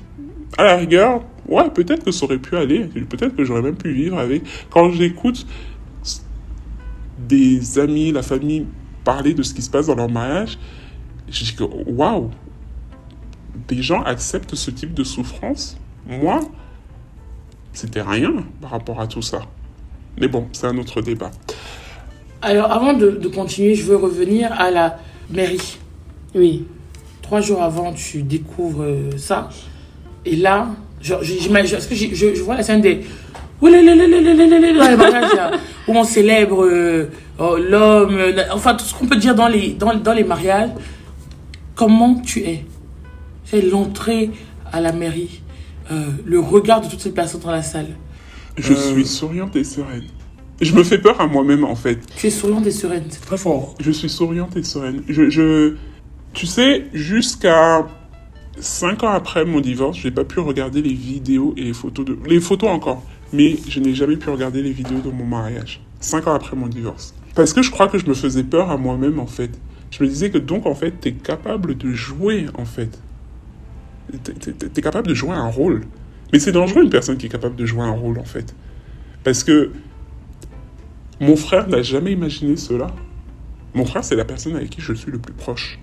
À la rigueur, ouais, peut-être que ça aurait pu aller, peut-être que j'aurais même pu vivre avec. Quand j'écoute des amis, la famille parler de ce qui se passe dans leur mariage, je dis que waouh, des gens acceptent ce type de souffrance? Moi, c'était rien par rapport à tout ça. Mais bon, c'est un autre débat. Alors, avant de, de continuer, je veux revenir à la mairie. Oui. Trois jours avant, tu découvres euh, ça. Et là, genre, j'imagine, parce que je, je vois la scène des. Dans les mariages, là, où on célèbre euh, oh, l'homme, enfin tout ce qu'on peut dire dans les, dans, dans les mariages. Comment tu es C'est l'entrée à la mairie, euh, le regard de toutes ces personnes dans la salle. Je suis souriante et sereine. Je me fais peur à moi-même en fait. Tu es souriante et sereine. Très fort. Je suis souriante et sereine. Je, je, tu sais, jusqu'à cinq ans après mon divorce, j'ai pas pu regarder les vidéos et les photos de, les photos encore, mais je n'ai jamais pu regarder les vidéos de mon mariage. Cinq ans après mon divorce. Parce que je crois que je me faisais peur à moi-même en fait. Je me disais que donc en fait, t'es capable de jouer en fait. T'es capable de jouer un rôle. Mais c'est dangereux une personne qui est capable de jouer un rôle en fait. Parce que mon frère n'a jamais imaginé cela. Mon frère, c'est la personne avec qui je suis le plus proche.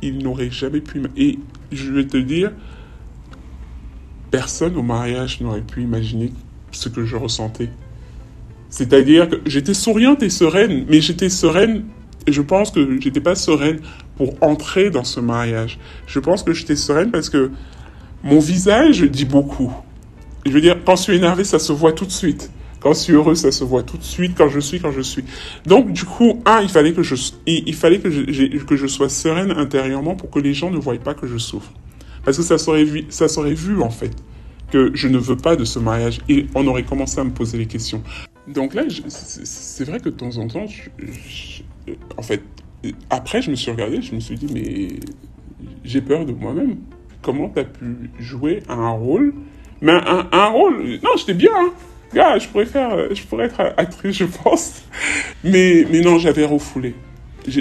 Il n'aurait jamais pu... Et je vais te dire, personne au mariage n'aurait pu imaginer ce que je ressentais. C'est-à-dire que j'étais souriante et sereine, mais j'étais sereine, et je pense que j'étais pas sereine pour entrer dans ce mariage. Je pense que j'étais sereine parce que mon visage dit beaucoup. Je veux dire, quand je suis énervé, ça se voit tout de suite. Quand je suis heureux, ça se voit tout de suite. Quand je suis, quand je suis. Donc, du coup, un, il fallait que je, il, fallait que je, que je sois sereine intérieurement pour que les gens ne voient pas que je souffre. Parce que ça serait vu, ça serait vu, en fait, que je ne veux pas de ce mariage. Et on aurait commencé à me poser les questions. Donc là, c'est vrai que de temps en temps, en fait, après, je me suis regardé, je me suis dit, mais j'ai peur de moi-même. Comment t'as pu jouer un rôle? Mais un, un rôle, non, j'étais bien, hein. Gars, je pourrais faire, euh, je pourrais être actrice, je pense. Mais, mais non, j'avais refoulé.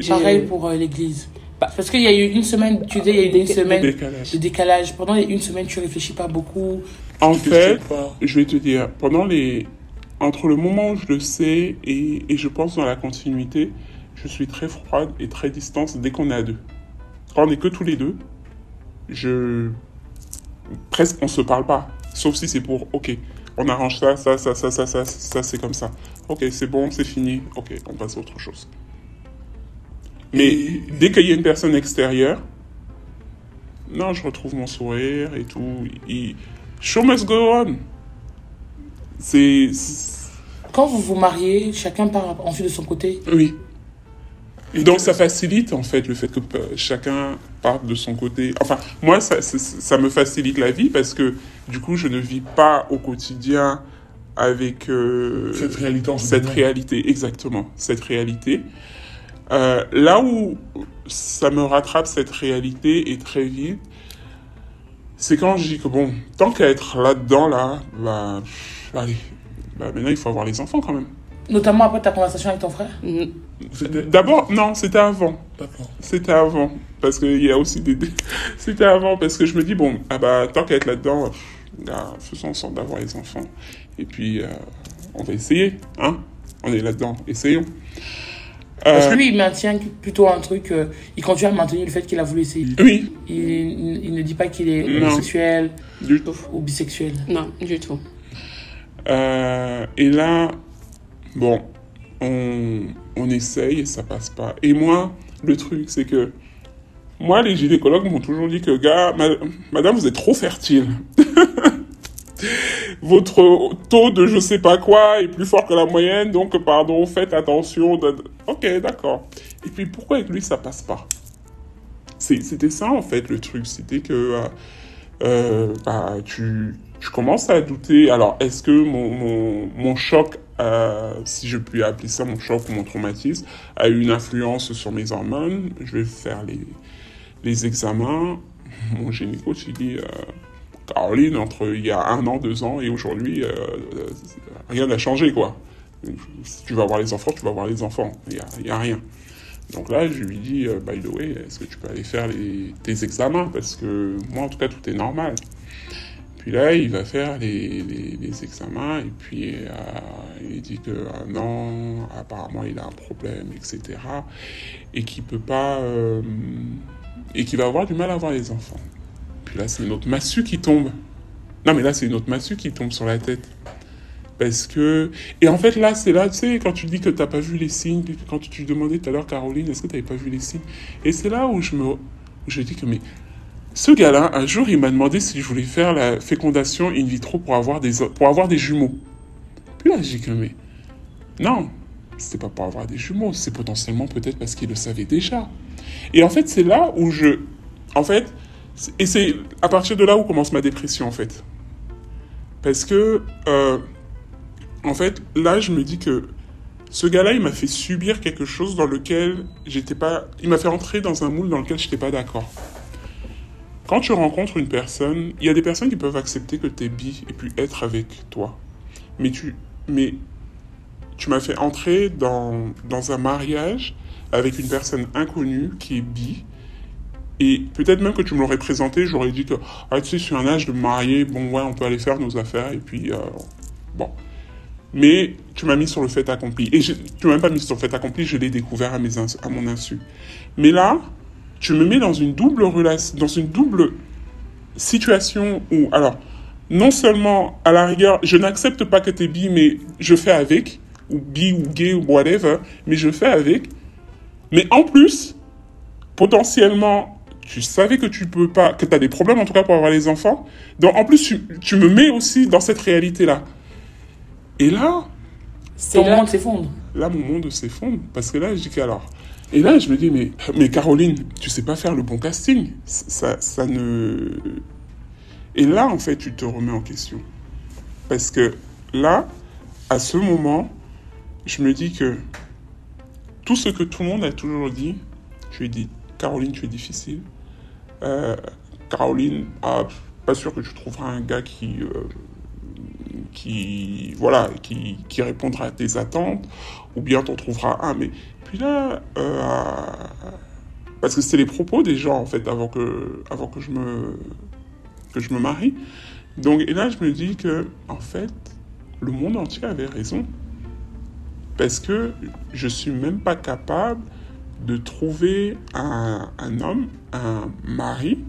Pareil pour euh, l'église. Parce qu'il y a eu une semaine, tu dis, il y a eu une semaine décalage. de décalage. Pendant les une semaine, tu réfléchis pas beaucoup. En fait, je vais te dire, pendant les, entre le moment où je le sais et, et je pense dans la continuité, je suis très froide et très distante dès qu'on est à deux. Quand on est que tous les deux, je, presque on se parle pas. Sauf si c'est pour, ok, on arrange ça, ça, ça, ça, ça, ça, ça, c'est comme ça. Ok, c'est bon, c'est fini. Ok, on passe à autre chose. Mais Et- dès qu'il y a une personne extérieure, non, je retrouve mon sourire et tout. Il- Show must go on. C'est. Quand vous vous mariez, chacun part ensuite de son côté. Oui. Et donc ça facilite en fait le fait que euh, chacun parte de son côté. Enfin, moi, ça, ça, ça me facilite la vie parce que du coup, je ne vis pas au quotidien avec euh, Cette réalité cette réalité, exactement, cette réalité. Euh, là où ça me rattrape cette réalité et très vite, c'est quand je dis que bon, tant qu'à être là-dedans, là, bah, allez, bah, maintenant il faut avoir les enfants quand même. Notamment après ta conversation avec ton frère? D'abord, non, c'était avant. C'était avant. Parce qu'il y a aussi des. C'était avant, parce que je me dis, bon, ah bah, tant qu'à être là-dedans, pff, bah, faisons en sorte d'avoir les enfants. Et puis, euh, on va essayer, hein. On est là-dedans, essayons. Parce que Euh, lui, il maintient plutôt un truc. euh, il continue à maintenir le fait qu'il a voulu essayer. oui, Il, il- il ne dit pas qu'il est Non. homosexuel du tout. ou bisexuel. Non, du tout. Euh, et là, bon, on, on essaye et ça passe pas. Et moi, le truc, c'est que moi, les gynécologues m'ont toujours dit que, gars, ma- madame, vous êtes trop fertile. Votre taux de je sais pas quoi est plus fort que la moyenne, donc pardon, faites attention. Ok, d'accord. Et puis pourquoi avec lui ça passe pas? C'était ça en fait le truc, c'était que euh, euh, bah, tu, tu commences à douter. Alors, est-ce que mon, mon, mon choc, si je puis appeler ça mon choc ou mon traumatisme, a eu une influence sur mes hormones Je vais faire les, les examens. Mon gynéco, il dit euh, Caroline, entre il y a un an, deux ans et aujourd'hui, euh, euh, rien n'a changé, quoi. Si tu vas avoir les enfants, tu vas avoir les enfants. Il n'y a, rien. Donc là, je lui dis, by the way, est-ce que tu peux aller faire les, tes examens? Parce que moi, en tout cas, tout est normal. Puis là, il va faire les, les, examens et puis euh, il dit que euh, non, apparemment, il a un problème, etc. Et qu'il peut pas... euh, et qu'il va avoir du mal à avoir les enfants. Puis là, c'est une autre massue qui tombe. Non, mais là, c'est une autre massue qui tombe sur la tête. Parce que. Et en fait, là, c'est là, tu sais, quand tu dis que t'as pas vu les signes, quand tu demandais tout à l'heure, Caroline, est-ce que t'avais pas vu les signes? Et c'est là où je me. où je dis que, mais. Ce gars-là, un jour, il m'a demandé si je voulais faire la fécondation in vitro pour avoir des, pour avoir des jumeaux. Puis là, j'ai dit mais. Non, c'était pas pour avoir des jumeaux, c'est potentiellement peut-être parce qu'il le savait déjà. Et en fait, c'est là où je. En fait. Et c'est à partir de là où commence ma dépression, en fait. Parce que. euh, en fait, là, je me dis que ce gars-là, il m'a fait subir quelque chose dans lequel j'étais pas. Il m'a fait entrer dans un moule dans lequel j'étais pas d'accord. Quand tu rencontres une personne, il y a des personnes qui peuvent accepter que tu es bi et puis être avec toi. Mais tu, mais tu m'as fait entrer dans, dans un mariage avec une personne inconnue qui est bi. Et peut-être même que tu me l'aurais présenté, j'aurais dit que, ah, tu sais, je suis un âge de me marier, bon, ouais, on peut aller faire nos affaires, et puis, euh, bon. Mais tu m'as mis sur le fait accompli. Et tu m'as même pas mis sur le fait accompli, je l'ai découvert à, mes à mon insu. Mais là, tu me mets dans une double relation, dans une double situation où, alors, non seulement, à la rigueur, je n'accepte pas que t'es bi, mais je fais avec, ou bi ou gay ou whatever, mais je fais avec. Mais en plus, potentiellement, tu savais que tu peux pas, que tu as des problèmes en tout cas pour avoir les enfants. Donc en plus, tu, tu me mets aussi dans cette réalité-là. Et là, C'est là. monde s'effondre. là, mon monde s'effondre. Parce que là, je dis qu'alors. Et là, je me dis, mais, mais Caroline, tu sais pas faire le bon casting. Ça, ça ne. Et là, en fait, tu te remets en question. Parce que là, à ce moment, je me dis que tout ce que tout le monde a toujours dit, lui ai dit, Caroline, tu es difficile. Euh, Caroline, ah, pas sûr que tu trouveras un gars qui. euh, qui voilà qui, qui répondra à tes attentes ou bien t'en trouveras un mais là euh, parce que c'était les propos des gens en fait avant que avant que je me que je me marie. Donc et là je me dis que en fait le monde entier avait raison. Parce que je suis même pas capable de trouver un, un homme un mari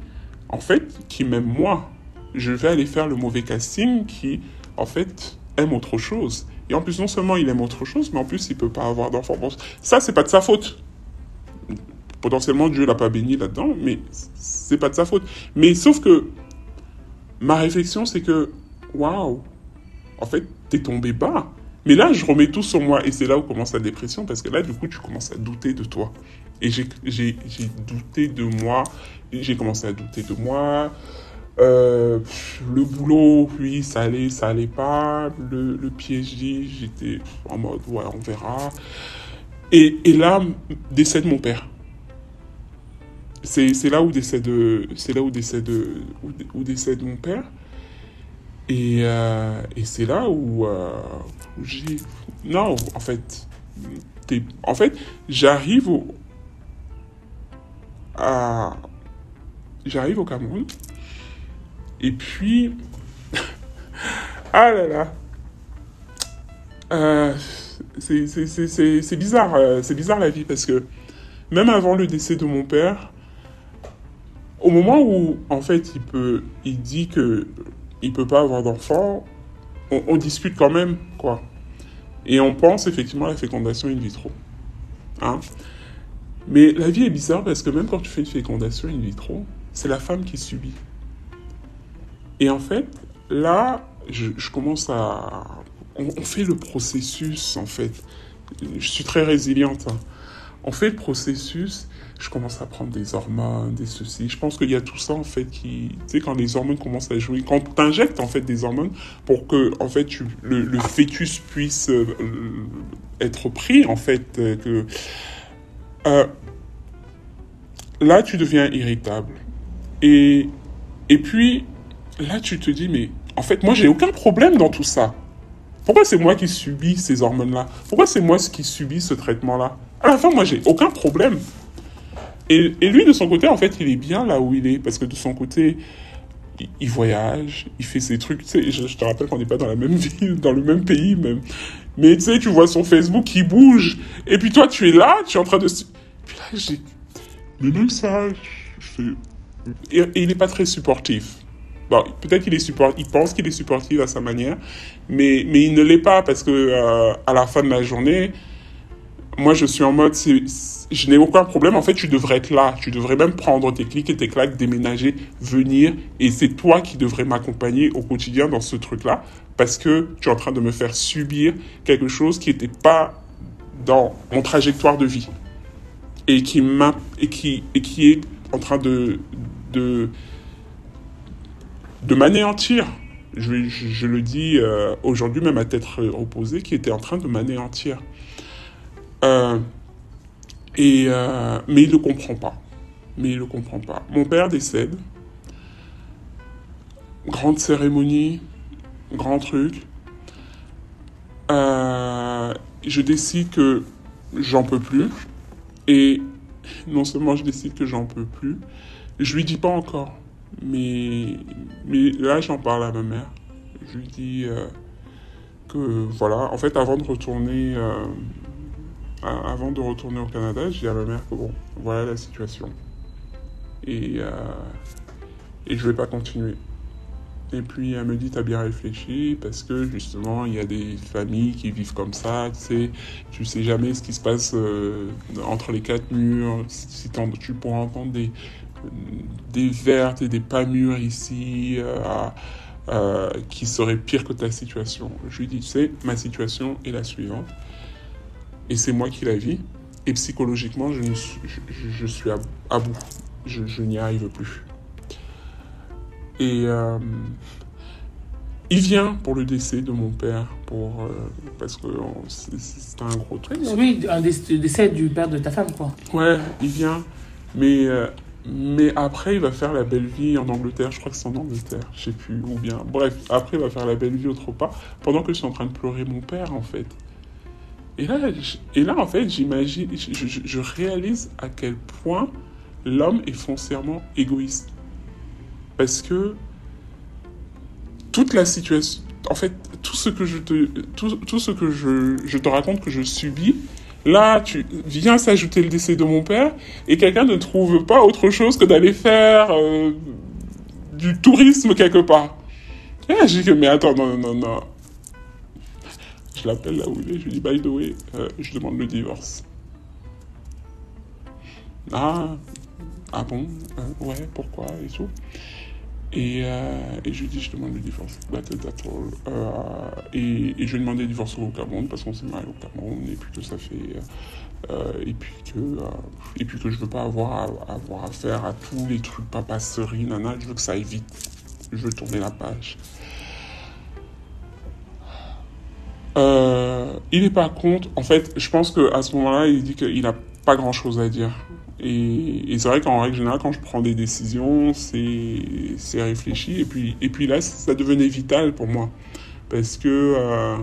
en fait qui m'aime moi. Je vais aller faire le mauvais casting qui en fait, aime autre chose. Et en plus, non seulement il aime autre chose, mais en plus, il peut pas avoir d'enfant. Bon, ça, c'est pas de sa faute. Potentiellement, Dieu l'a pas béni là-dedans, mais c'est pas de sa faute. Mais sauf que ma réflexion, c'est que, waouh, en fait, t'es tombé bas. Mais là, je remets tout sur moi, et c'est là où commence la dépression, parce que là, du coup, tu commences à douter de toi. Et j'ai douté de moi, j'ai commencé à douter de moi, euh, le boulot, oui, ça allait, ça allait pas. Le, le j'étais en mode, ouais, on verra. Et, et là, décède mon père. c'est là où décède c'est là où décède où, où décède mon père et, euh, et c'est là où, euh, où j'ai non en fait en fait j'arrive au à j'arrive au Cameroun et puis ah là là. Euh, c'est bizarre euh, c'est bizarre la vie parce que même avant le décès de mon père au moment où en fait il peut il dit que il peut pas avoir d'enfant on, on discute quand même quoi. Et on pense effectivement à la fécondation in vitro hein. Mais la vie est bizarre parce que même quand tu fais une fécondation in vitro c'est la femme qui subit et en fait là je, commence à on, fait le processus en fait je suis très résiliente hein. on fait le processus je commence à prendre des hormones, des ceci. Je pense qu'il y a tout ça en fait qui, tu sais, quand les hormones commencent à jouer, quand tu injectes en fait des hormones pour que en fait le, fœtus puisse euh, euh, être pris en fait, euh, que là tu deviens irritable et et puis là tu te dis mais en fait moi j'ai aucun problème dans tout ça. Pourquoi c'est moi qui subis ces hormones-là? Pourquoi c'est moi qui subis ce traitement-là? À la fin, moi, j'ai aucun problème. Et, lui, de son côté, en fait, il est bien là où il est, parce que de son côté, il, voyage, il fait ses trucs. Tu sais, je, te rappelle qu'on n'est pas dans la même ville, dans le même pays même. Mais tu sais, tu vois son Facebook qui bouge, et puis toi, tu es là, tu es en train de... Puis là, j'ai... Mais même ça, je fais... Et, et il n'est pas très supportif. Bon, peut-être qu'il est support, il pense qu'il est supportif à sa manière, mais, mais il ne l'est pas parce que euh, à la fin de la journée, moi je suis en mode, je n'ai aucun problème. En fait, tu devrais être là, tu devrais même prendre tes clics et tes claques, déménager, venir, et c'est toi qui devrais m'accompagner au quotidien dans ce truc-là parce que tu es en train de me faire subir quelque chose qui n'était pas dans mon trajectoire de vie et qui et qui et qui est en train de de m'anéantir. Je, le dis euh, aujourd'hui même à tête reposée, qui était en train de m'anéantir. Euh, et euh, mais il ne comprend pas. Mais il ne comprend pas. Mon père décède. Grande cérémonie, grand truc. Je décide que j'en peux plus. Et non seulement je décide que j'en peux plus, je lui dis pas encore. Mais, mais là, j'en parle à ma mère. Je lui dis euh, que, voilà, en fait, avant de retourner, euh, avant de retourner au Canada, je dis à ma mère que, bon, voilà la situation. Et, euh, et je vais pas continuer. Et puis elle me dit, t'as bien réfléchi, parce que justement, il y a des familles qui vivent comme ça, tu sais, tu sais jamais ce qui se passe euh, entre les quatre murs, si, tu pourras entendre des, des vertes et des pas mûres ici, euh, euh, qui seraient pires que ta situation. Je lui dis, tu sais, ma situation est la suivante, et c'est moi qui la vis, et psychologiquement, je, ne suis, je, je- je suis à, à bout, je, je n'y arrive plus. Et euh, il vient pour le décès de mon père, pour, euh, parce que c'est- un gros truc. Oui, un déc- décès du père de ta femme, quoi. Ouais, il vient. Mais, euh, mais après, il va faire la belle vie en Angleterre. Je crois que c'est en Angleterre, je sais plus, ou bien. Bref, après, il va faire la belle vie autre part, pendant que je suis en train de pleurer mon père, en fait. Et là, et là en fait, j'imagine, je, je- je réalise à quel point l'homme est foncièrement égoïste. Parce que toute la situation, en fait, tout ce que je te, tout, tout ce que je, je te raconte que je subis, Là, tu viens s'ajouter le décès de mon père et quelqu'un ne trouve pas autre chose que d'aller faire euh, du tourisme quelque part. Et là, j'ai dit, mais attends, non, non, non. Je l'appelle là où il est, je lui dis, by the way, euh, je demande le divorce. Ah, ah bon, euh, ouais, pourquoi et tout. Et, euh, et je lui dis, je demande le divorce. All. Euh, et, je lui ai demandé le divorce au Cameroun parce qu'on s'est marié au Cameroun et puis que ça fait. euh, et, puis que, et puis que je veux pas avoir avoir affaire à tous les trucs papasseries, nana. Je veux que ça aille vite. Je veux tourner la page. Il est pas contre. En fait, je pense que à ce moment-là, il dit qu'il a pas grand chose à dire. Et, c'est vrai qu'en règle générale, quand je prends des décisions, c'est réfléchi. Et puis, et puis là, ça devenait vital pour moi. Parce que euh,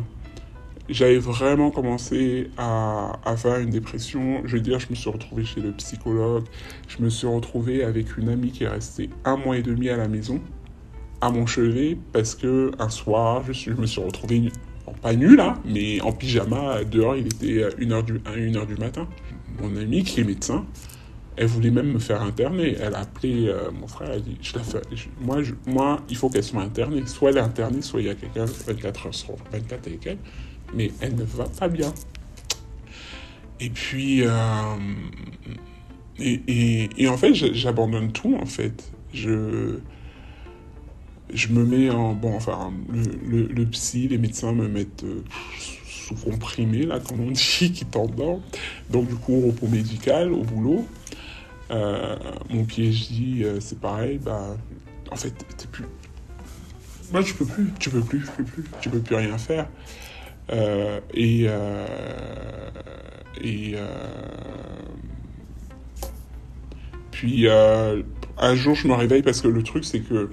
j'avais vraiment commencé à, à faire une dépression. Je veux dire, je me suis retrouvé chez le psychologue. Je me suis retrouvé avec une amie qui est restée un mois et demi à la maison, à mon chevet, parce que un soir, je, me suis retrouvé pas nu là, mais en pyjama dehors. Il était 1h du, 1 heure du matin. Mon amie qui est médecin, elle voulait même me faire interner. Elle a appelé euh, mon frère, elle a dit moi, il faut qu'elle soit internée. Soit elle est internée, soit il y a quelqu'un 24 heures sur 24 avec elle. Mais elle ne va pas bien. Et puis, euh, et, en fait, j'abandonne tout en fait. Je, je me mets en. Bon, enfin, le, psy, les médecins me mettent euh, sous comprimé, là, comme on dit, qui t'endort. Donc, du coup, repos médical au boulot. Euh, mon PhD, euh, c'est pareil. Bah, en fait, t'es plus. Moi, je peux plus. Tu peux plus, tu peux plus, tu peux plus rien faire. Euh, et et puis un jour je me réveille parce que le truc c'est que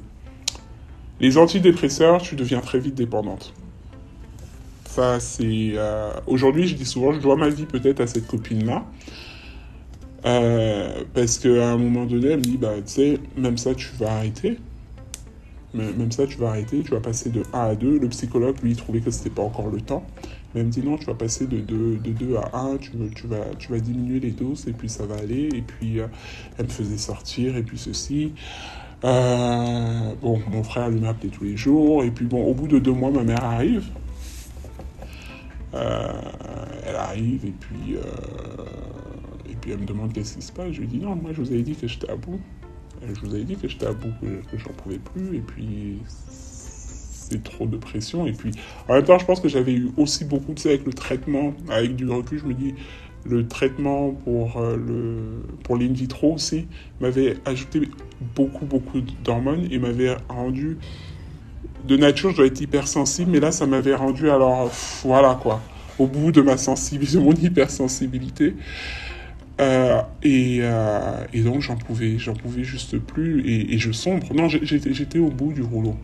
les antidépresseurs tu deviens très vite dépendante. Ça c'est aujourd'hui je dis souvent je dois ma vie peut-être à cette copine là. parce qu'à un moment donné, elle me dit, bah, tu sais, même ça, tu vas arrêter. Même ça, tu vas arrêter, tu vas passer de 1 à 2. Le psychologue, lui, trouvait que c'était pas encore le temps. Mais elle me dit non, tu vas passer de 2, de 2 à 1, tu, vas, diminuer les doses et puis ça va aller. Et puis euh, elle me faisait sortir et puis ceci. Euh, bon, mon frère lui m'appelait tous les jours. Et puis bon, au bout de deux mois, ma mère arrive. Euh, elle arrive et puis, euh, puis elle me demande qu'est-ce qui se passe? Je lui dis non, moi je vous avais dit que j'étais à bout. Euh, Je vous avais dit que j'étais à bout, que, j'en pouvais plus. Et puis c'est trop de pression. Et puis en même temps, je pense que j'avais eu aussi beaucoup, tu sais, avec le traitement, avec du recul, je me dis le traitement pour euh, le pour l'in vitro aussi m'avait ajouté beaucoup beaucoup d'hormones et m'avait rendu de nature je dois être hypersensible mais là ça m'avait rendu alors voilà quoi au bout de ma sensibilité de mon hypersensibilité Euh, et, euh, et donc j'en pouvais j'en pouvais juste plus et, et je sombre non j'étais au bout du rouleau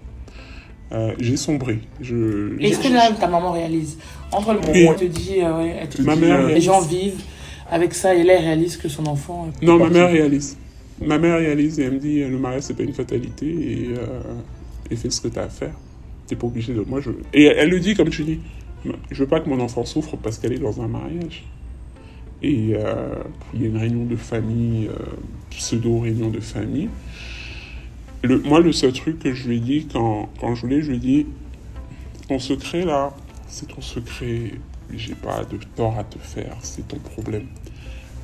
Euh, j'ai sombré je Et est-ce que là, ta maman réalise Entre le moment où elle te dit, ouais, elle te Ma dit, mère les gens vivent avec ça, et là, elle réalise que son enfant. Non, ma mère réalise. Ma mère réalise et elle me dit le mariage c'est pas une fatalité et, et fais ce que tu as à faire. T'es pas obligé de. Moi je. Et elle le dit comme tu dis. Je veux pas que mon enfant souffre parce qu'elle est dans un mariage. Et euh, il y a une réunion de famille, euh, pseudo réunion de famille. Le, moi le seul truc que je lui ai dit quand, quand je voulais, je lui ai dit ton secret là, c'est ton secret. J'ai pas de tort à te faire, c'est ton problème.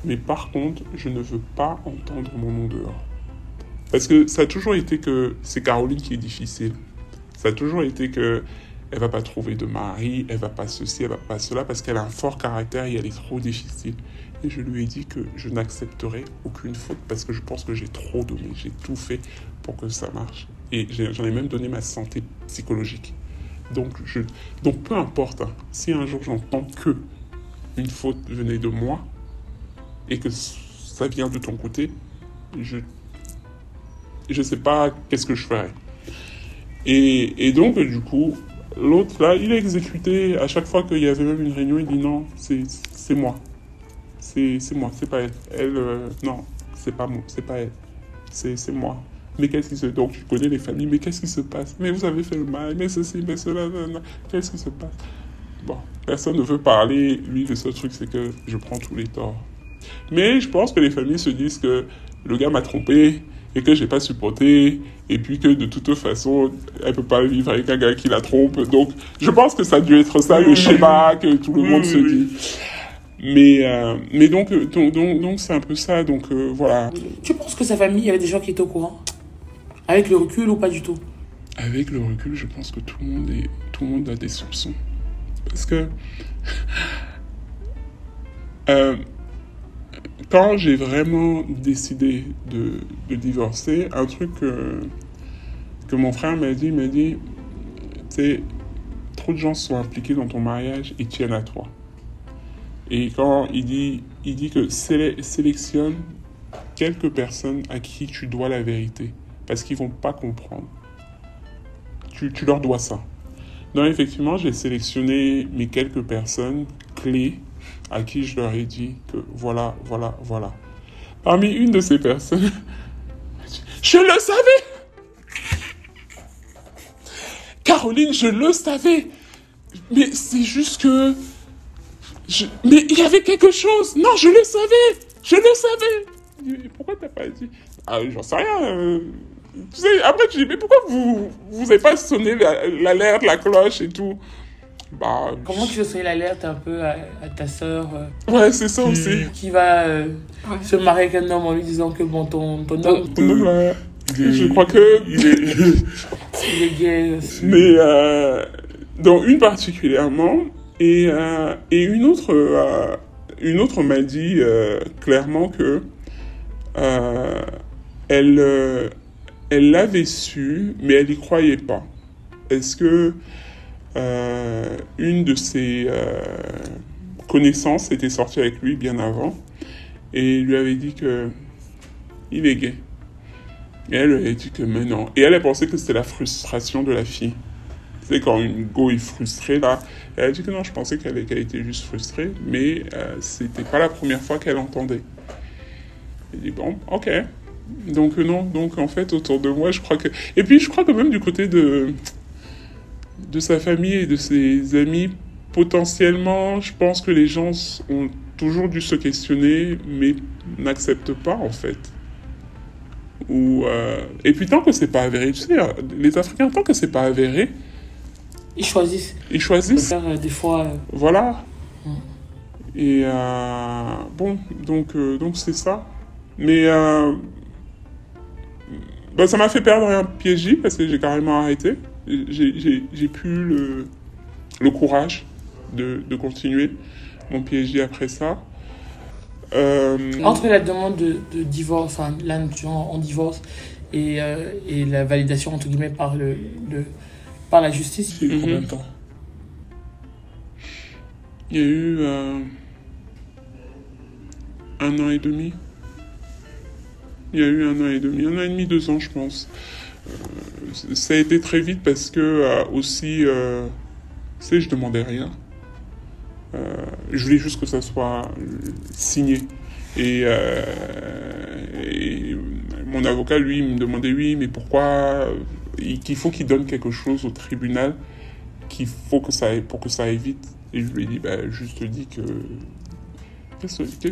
Mais par contre, je ne veux pas entendre mon nom dehors. Parce que ça a toujours été que c'est Caroline qui est difficile. Ça a toujours été que elle va pas trouver de mari, elle va pas ceci, elle va pas cela, parce qu'elle a un fort caractère et elle est trop difficile. Et je lui ai dit que je n'accepterai aucune faute parce que je pense que j'ai trop donné, j'ai tout fait pour que ça marche. Et j'en ai même donné ma santé psychologique. Donc, je, donc peu importe, hein, si un jour j'entends que une faute venait de moi, et que ça vient de ton côté, je je sais pas qu'est-ce que je ferais. Et, et donc, du coup, l'autre, là, il est exécuté. À chaque fois qu'il y avait même une réunion, il dit non, c'est moi. C'est moi, c'est pas elle. Elle, euh, non, c'est pas moi, c'est pas elle. C'est moi. Mais qu'est-ce qui se... Donc, tu connais les familles, mais qu'est-ce qui se passe? Mais vous avez fait le mal, mais ceci, mais cela, qu'est-ce qui se passe? Bon, personne ne veut parler. Lui, le seul truc, c'est que je prends tous les torts. Mais je pense que les familles se disent que le gars m'a trompé et que j'ai pas supporté et puis que de toute façon elle peut pas vivre avec un gars qui la trompe. Donc je pense que ça a dû être ça le schéma que tout le Oui, monde se oui. dit. Mais euh, mais donc euh, donc donc donc c'est un peu ça. Donc euh, voilà. Tu penses que sa famille, il y avait des gens qui étaient au courant? Avec le recul ou pas du tout? Avec le recul, je pense que tout le monde est tout le monde a des soupçons parce que euh, quand j'ai vraiment décidé de, divorcer, un truc que, mon frère m'a dit, il m'a dit, sais, trop de gens sont impliqués dans ton mariage et tiennent à toi. Et quand il dit, il dit que sélectionne quelques personnes à qui tu dois la vérité, parce qu'ils vont pas comprendre. Tu, tu leur dois ça. Donc effectivement, j'ai sélectionné mes quelques personnes clés à qui je leur ai dit que voilà, voilà, voilà. Parmi une de ces personnes, je le savais. Caroline, je le savais. Mais c'est juste que... Mais il y avait quelque chose. Non, je le savais. Je le savais. Pourquoi t'as pas dit? Ah, j'en sais rien. Euh, tu sais, après tu dis, mais pourquoi vous vous avez pas sonné l'alerte, la, cloche et tout? Bah, Comment tu veux sonner l'alerte un peu à, ta soeur euh, Ouais, c'est ça aussi. Qui va euh, se marier avec un homme en lui disant que bon, ton, ton homme. Ton, homme là, je crois que. Il est, il est gay aussi. Mais, euh, dont une particulièrement, et, euh, et une autre, euh, une autre m'a dit clairement que elle, elle l'avait su, mais elle n'y croyait pas. Est-ce que euh, une de ses euh, connaissances était sortie avec lui bien avant et lui avait dit que il est gay. Et elle lui a dit que mais non. Et elle a pensé que c'était la frustration de la fille. C'est quand une go est frustrée là. Elle a dit que non, je pensais qu'elle était juste frustrée, mais euh, c'était pas la première fois qu'elle entendait. Elle dit bon, ok. Donc non, donc en fait autour de moi, je crois que. Et puis je crois que même du côté de de sa famille et de ses amis, potentiellement, je pense que les gens ont toujours dû se questionner, mais n'acceptent pas en fait. Ou euh, Et puis tant que c'est pas avéré, tu sais, les Africains, tant que c'est pas avéré, ils choisissent. Ils choisissent. Faire, euh, des fois. Euh, voilà. Mm. Et bon, donc donc c'est ça. Mais bah, ça m'a fait perdre un piège parce que j'ai carrément arrêté j'ai plus le, le courage de, de, continuer mon PhD après ça. Euh, Entre la demande de, de divorce, enfin en, divorce, et, euh, et, la validation entre guillemets par, le, le par la justice, il y a eu combien de temps? Il y a eu euh, un an et demi. Il y a eu un an et demi, un an et demi, deux ans, je pense. Euh, ça a été très vite parce que euh, aussi, euh, tu sais, je demandais rien. je voulais juste que ça soit signé. Et, mon avocat, lui, me demandait oui, mais pourquoi qu'il faut qu'il donne quelque chose au tribunal, qu'il faut que ça pour que ça aille vite. Et je lui ai dit, bah, juste dit que.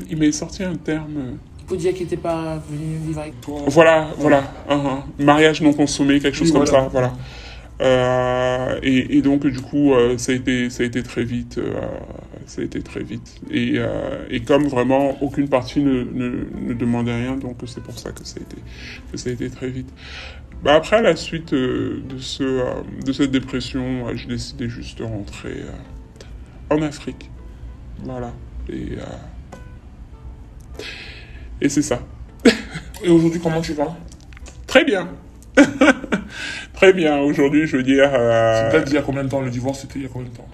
Il m'est sorti un terme faut dire qu'il n'était pas venu vivre avec toi. Voilà, voilà. Uh Mariage non consommé, quelque chose comme ça, voilà. Euh, et, et, donc du coup euh, ça a été ça a été très vite euh, ça a été très vite et, euh, et comme vraiment aucune partie ne, ne, ne demandait rien donc c'est pour ça que ça a été que ça a été très vite bah après à la suite euh, de ce de cette dépression j'ai décidé juste de rentrer en Afrique voilà et et c'est ça. Et aujourd'hui, comment tu vas? Très bien. Très bien. Aujourd'hui, je veux dire. Euh... C'est il y a combien de temps Le divorce, c'était il y a combien de temps?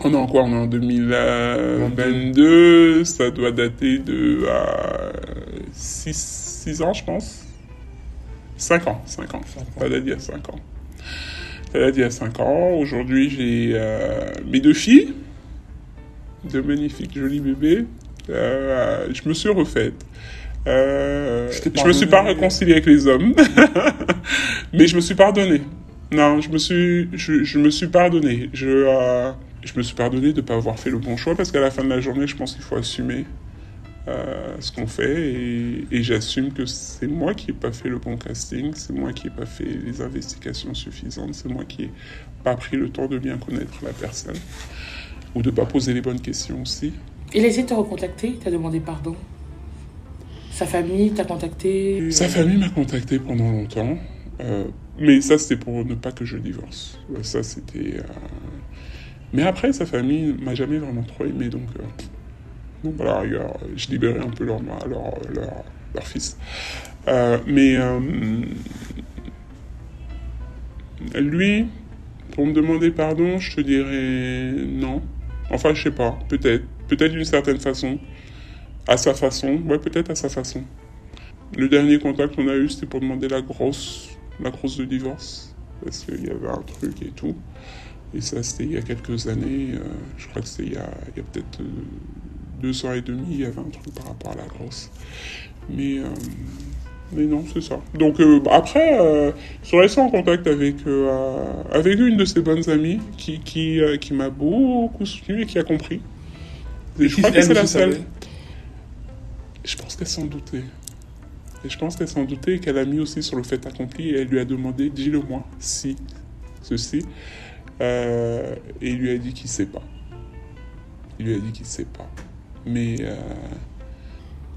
On est en quoi? On est en 2022. Ça doit dater de 6 euh, ans, je pense. 5 ans. 5 ans. Ça date d'il y a 5 ans. Ça date d'il y a 5 ans. Aujourd'hui, j'ai euh, mes deux filles. Deux magnifiques jolis bébés. Euh, je me suis refaite. Euh, je me suis pas réconcilié avec les hommes, mais je me suis pardonné. Non, je me suis, je, je me suis pardonné. Je, euh, je me suis pardonné de ne pas avoir fait le bon choix parce qu'à la fin de la journée, je pense qu'il faut assumer euh, ce qu'on fait et, et j'assume que c'est moi qui n'ai pas fait le bon casting, c'est moi qui n'ai pas fait les investigations suffisantes, c'est moi qui n'ai pas pris le temps de bien connaître la personne ou de ne pas poser les bonnes questions aussi. Il a essayé de te recontacter, t'a demandé pardon Sa famille t'a contacté Sa famille m'a contacté pendant longtemps. Euh, mais ça, c'était pour ne pas que je divorce. Ça, c'était. Euh, mais après, sa famille m'a jamais vraiment trop aimé, donc. Euh... Donc voilà, je libérais un peu leur, leur, leur, leur fils. Euh, mais. lui, pour me demander pardon, je te dirais non. Enfin, je sais pas, peut-être. Peut-être d'une certaine façon, à sa façon, ouais, peut-être à sa façon. Le dernier contact qu'on a eu, c'était pour demander la grosse, la grosse de divorce, parce qu'il y avait un truc et tout. Et ça, c'était il y a quelques années, euh, je crois que c'était il y a, a peut-être euh, deux ans et demi, il y avait un truc par rapport à la grosse. Mais, euh, mais non, c'est ça. Donc après, je suis resté en contact avec, avec une de ses bonnes amies qui, qui, qui m'a beaucoup soutenu et qui a compris. Et je crois que c'est la seule. savait Je pense qu'elle s'en doutait. Et je pense qu'elle s'en doutait et qu'elle a mis aussi sur le fait accompli et elle lui a demandé dis-le moi, si, ceci. Euh, et il lui a dit qu'il sait pas. Il lui a dit qu'il sait pas. Mais euh,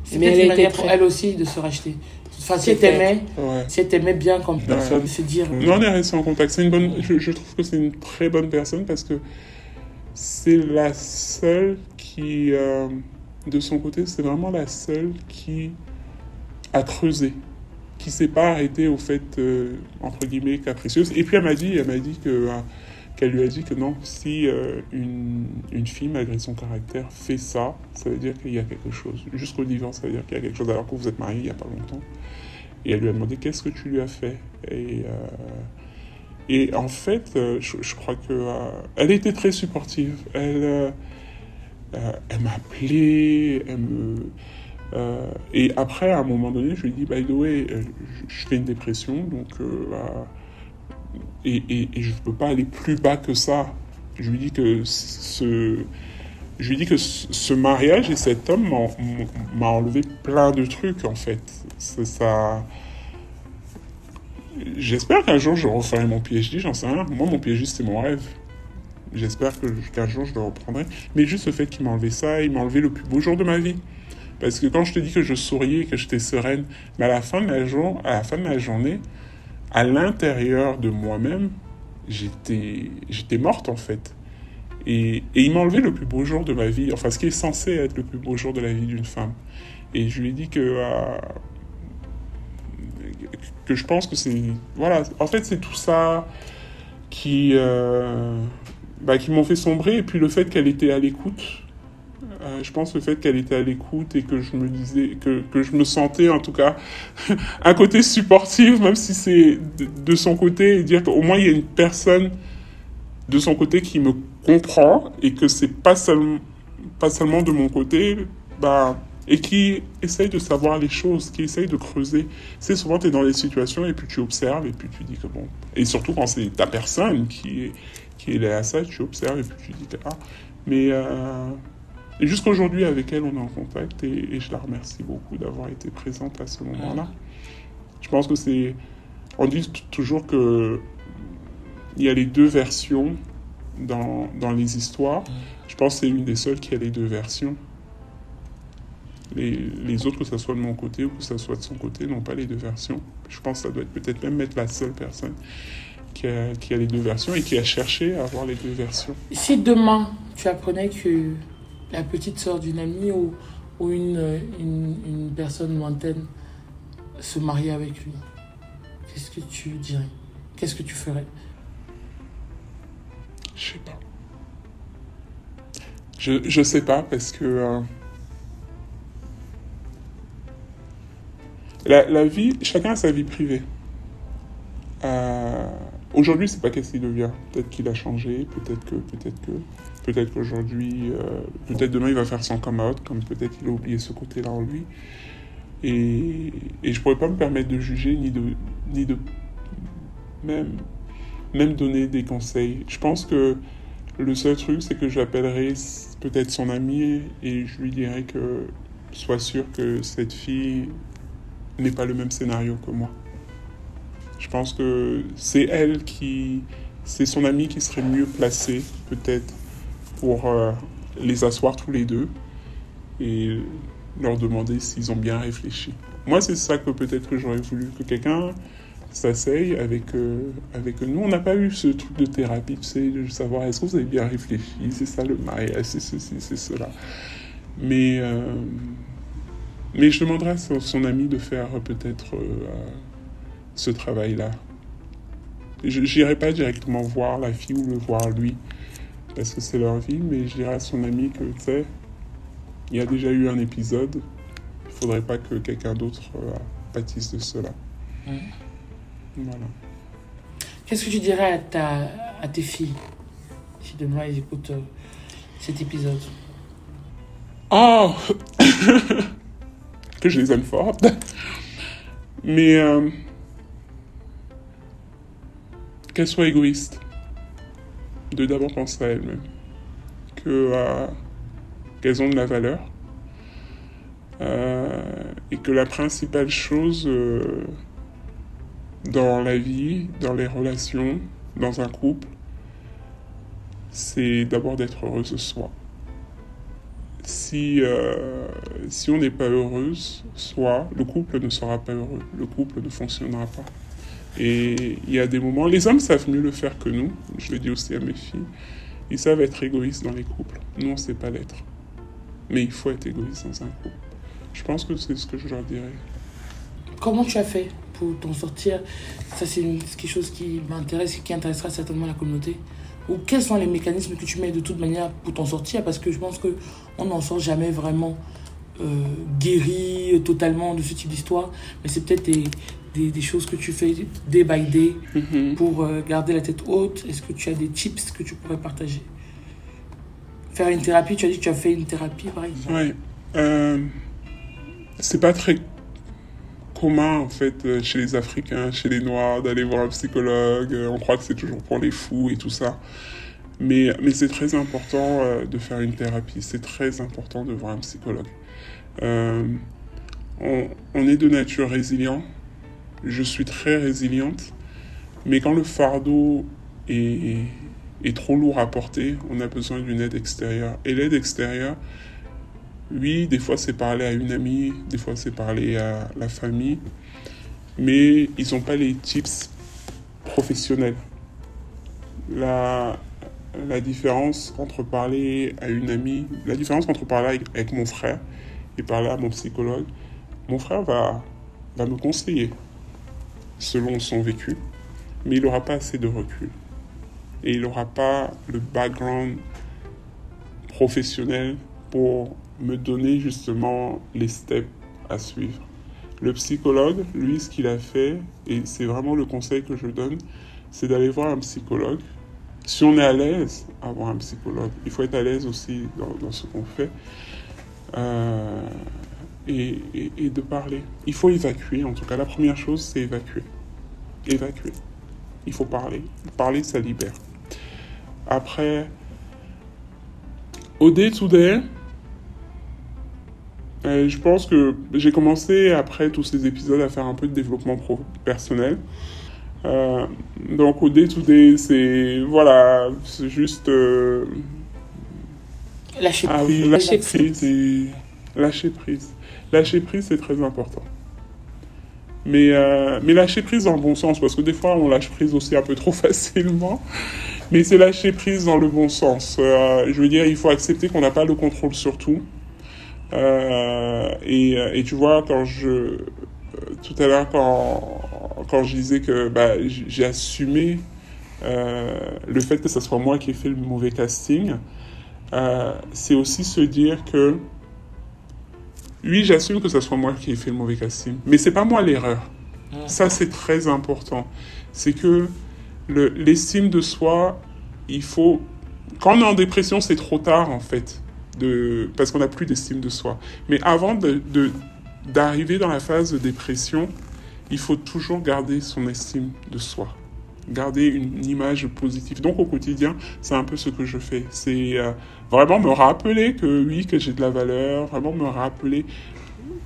C'est Mais elle une était manière pour elle aussi de se racheter. Enfin, si elle t'aimait, ouais. si elle bien comme Personne. de se dire. Non, on est resté en contact. C'est une bonne. Je, je trouve que c'est une très bonne personne parce que c'est la seule qui, euh, de son côté, c'est vraiment la seule qui a creusé, qui s'est pas arrêtée au fait euh, entre guillemets capricieuse. Et puis elle m'a dit, elle m'a dit que euh, qu'elle lui a dit que non, si une, une fille malgré son caractère fait ça, ça veut dire qu'il y a quelque chose. Jusqu'au divorce, ça veut dire qu'il y a quelque chose. Alors que vous êtes mariés il y a pas longtemps. Et elle lui a demandé qu'est-ce que tu lui as fait? Et en fait, euh, je, crois que euh, elle était très supportive. Elle, euh, euh, elle m'a appelé, elle me, et après, à un moment donné, je lui dit, by the way, je, fais une dépression, donc bah, et, et, et je ne peux pas aller plus bas que ça. Je lui dis que ce, je lui dis que ce mariage et cet homme m'a enlevé plein de trucs en fait. C'est ça. J'espère qu'un jour je referai mon PhD, j'en sais rien. Moi, mon PhD, c'est mon rêve. J'espère qu'un jour je le reprendrai. Mais juste le fait qu'il m'a enlevé ça, il m'a enlevé le plus beau jour de ma vie. Parce que quand je te dis que je souriais, que j'étais sereine, mais à la fin de la, journée, à l'intérieur de moi-même, j'étais j'étais morte en fait. Et, et il m'a enlevé le plus beau jour de ma vie, enfin ce qui est censé être le plus beau jour de la vie d'une femme. Et je lui ai dit que, euh, que je pense que c'est... Voilà, en fait c'est tout ça qui, euh, bah, qui m'ont fait sombrer. Et puis le fait qu'elle était à l'écoute. Euh, je pense le fait qu'elle était à l'écoute et que je me disais, que, que je me sentais en tout cas un côté supportif, même si c'est de, son côté, dire qu'au moins il y a une personne de son côté qui me comprend et que c'est pas seulement, pas seulement de mon côté, bah, et qui essaye de savoir les choses, qui essaye de creuser. C'est souvent tu es dans des situations et puis tu observes et puis tu dis que bon. Et surtout quand c'est ta personne qui est, qui est là à ça, tu observes et puis tu dis que ah. Mais euh, et jusqu'aujourd'hui, avec elle, on est en contact et, et je la remercie beaucoup d'avoir été présente à ce moment-là. Je pense que c'est. On dit toujours que il y a les deux versions dans, dans les histoires. Je pense que c'est une des seules qui a les deux versions. Les, les autres, que ce soit de mon côté ou que ce soit de son côté, n'ont pas les deux versions. Je pense que ça doit être peut-être même être la seule personne qui a, qui a les deux versions et qui a cherché à avoir les deux versions. Si demain tu apprenais que la petite sœur d'une amie ou, ou une, une, une personne lointaine se mariait avec lui, qu'est-ce que tu dirais? Qu'est-ce que tu ferais? Je sais pas. Je, je sais pas parce que euh, la, vie, chacun a sa vie privée. Euh, Aujourd'hui, c'est pas qu'est-ce qu'il devient. Peut-être qu'il a changé, peut-être que, peut-être que, peut-être qu'aujourd'hui, euh, peut-être demain il va faire son come out, comme peut-être qu'il a oublié ce côté-là en lui. Et, et je pourrais pas me permettre de juger ni de, ni de même, même donner des conseils. Je pense que le seul truc, c'est que j'appellerai peut-être son ami et je lui dirai que sois sûr que cette fille n'est pas le même scénario que moi. Je pense que c'est elle qui, c'est son ami qui serait mieux placé peut-être pour euh, les asseoir tous les deux et leur demander s'ils ont bien réfléchi. Moi, c'est ça que peut-être que j'aurais voulu que quelqu'un s'asseye avec, euh, avec nous. On n'a pas eu ce truc de thérapie, tu sais, de savoir est-ce que vous avez bien réfléchi, c'est ça le mariage, c'est ceci, c'est cela. Mais, euh, mais je demanderai à son, ami de faire peut-être euh, ce travail-là. Je n'irai pas directement voir la fille ou le voir lui, parce que c'est leur vie, mais je dirai à son ami que, tu sais, il y a déjà eu un épisode. Il faudrait pas que quelqu'un d'autre euh, pâtisse de cela. Voilà. Qu'est-ce que tu dirais à, ta, à tes filles si demain elles écoutent euh, cet épisode? Oh Que je les aime fort. Mais euh, qu'elles soient égoïstes. De d'abord penser à elles-mêmes. Euh, qu'elles ont de la valeur. Euh, et que la principale chose euh, dans la vie, dans les relations, dans un couple, c'est d'abord d'être heureuse de soi si, euh, si on n'est pas heureuse, soit le couple ne sera pas heureux, le couple ne fonctionnera pas. Et il y a des moments, les hommes savent mieux le faire que nous, je le dis aussi à mes filles, ils savent être égoïstes dans les couples. Nous, on ne sait pas l'être. Mais il faut être égoïste dans un couple. Je pense que c'est ce que je leur dirais. Comment tu as fait pour t'en sortir? Ça, c'est quelque chose qui m'intéresse et qui intéressera certainement la communauté. Ou quels sont les mécanismes que tu mets de toute manière pour t'en sortir? Parce que je pense qu'on n'en sort jamais vraiment euh, guéri euh, totalement de ce type d'histoire. Mais c'est peut-être des, des, des choses que tu fais day by day pour euh, garder la tête haute. Est-ce que tu as des tips que tu pourrais partager? Faire une thérapie, tu as dit que tu as fait une thérapie par exemple. Ouais. Euh, c'est pas très commun, en fait, euh, chez les Africains, chez les Noirs, d'aller voir un psychologue. Euh, On croit que c'est toujours pour les fous et tout ça. Mais, mais c'est très important euh, de faire une thérapie. C'est très important de voir un psychologue. On, on est de nature résilient. Je suis très résiliente. Mais quand le fardeau est, est trop lourd à porter, on a besoin d'une aide extérieure. Et l'aide extérieure, oui, des fois c'est parler à une amie, des fois c'est parler à la famille, mais ils n'ont pas les tips professionnels. La, différence entre parler à une amie, la différence entre parler avec, avec mon frère et parler à mon psychologue, mon frère va, va me conseiller selon son vécu, mais il n'aura pas assez de recul. Et il n'aura pas le background professionnel pour me donner justement les steps à suivre. Le psychologue, lui, ce qu'il a fait, et c'est vraiment le conseil que je donne, c'est d'aller voir un psychologue. Si on est à l'aise à voir un psychologue, il faut être à l'aise aussi dans, ce qu'on fait. Euh, et, et- de parler. Il faut évacuer, en tout cas. La première chose, c'est évacuer. Évacuer. Il faut parler. Parler, ça libère. Après, au day-to-day, euh, je pense que j'ai commencé après tous ces épisodes à faire un peu de développement pro personnel. Euh, donc au day-to-day, c'est voilà, c'est juste euh, Lâcher ah oui, lâcher Lâcher prise. et- Lâcher prise. Lâcher prise, c'est très important. Mais, euh, mais lâcher prise dans le bon sens, parce que des fois, on lâche prise aussi un peu trop facilement. Mais c'est lâcher prise dans le bon sens. Euh, je veux dire, il faut accepter qu'on n'a pas le contrôle sur tout. Euh, et, et tu vois, quand je... euh, Tout à l'heure, quand, quand je disais que bah, j'ai assumé euh, le fait que ce soit moi qui ai fait le mauvais casting, euh, c'est aussi se dire que oui, j'assume que ce soit moi qui ai fait le mauvais casting, mais c'est pas moi l'erreur. Ça, c'est très important. C'est que le- l'estime de soi, il faut. Quand on est en dépression, c'est trop tard en fait, de, parce qu'on n'a plus d'estime de soi. Mais avant de- d'arriver dans la phase de dépression, il faut toujours garder son estime de soi garder une image positive. Donc au quotidien, c'est un peu ce que je fais. C'est euh, vraiment me rappeler que oui, que j'ai de la valeur, vraiment me rappeler,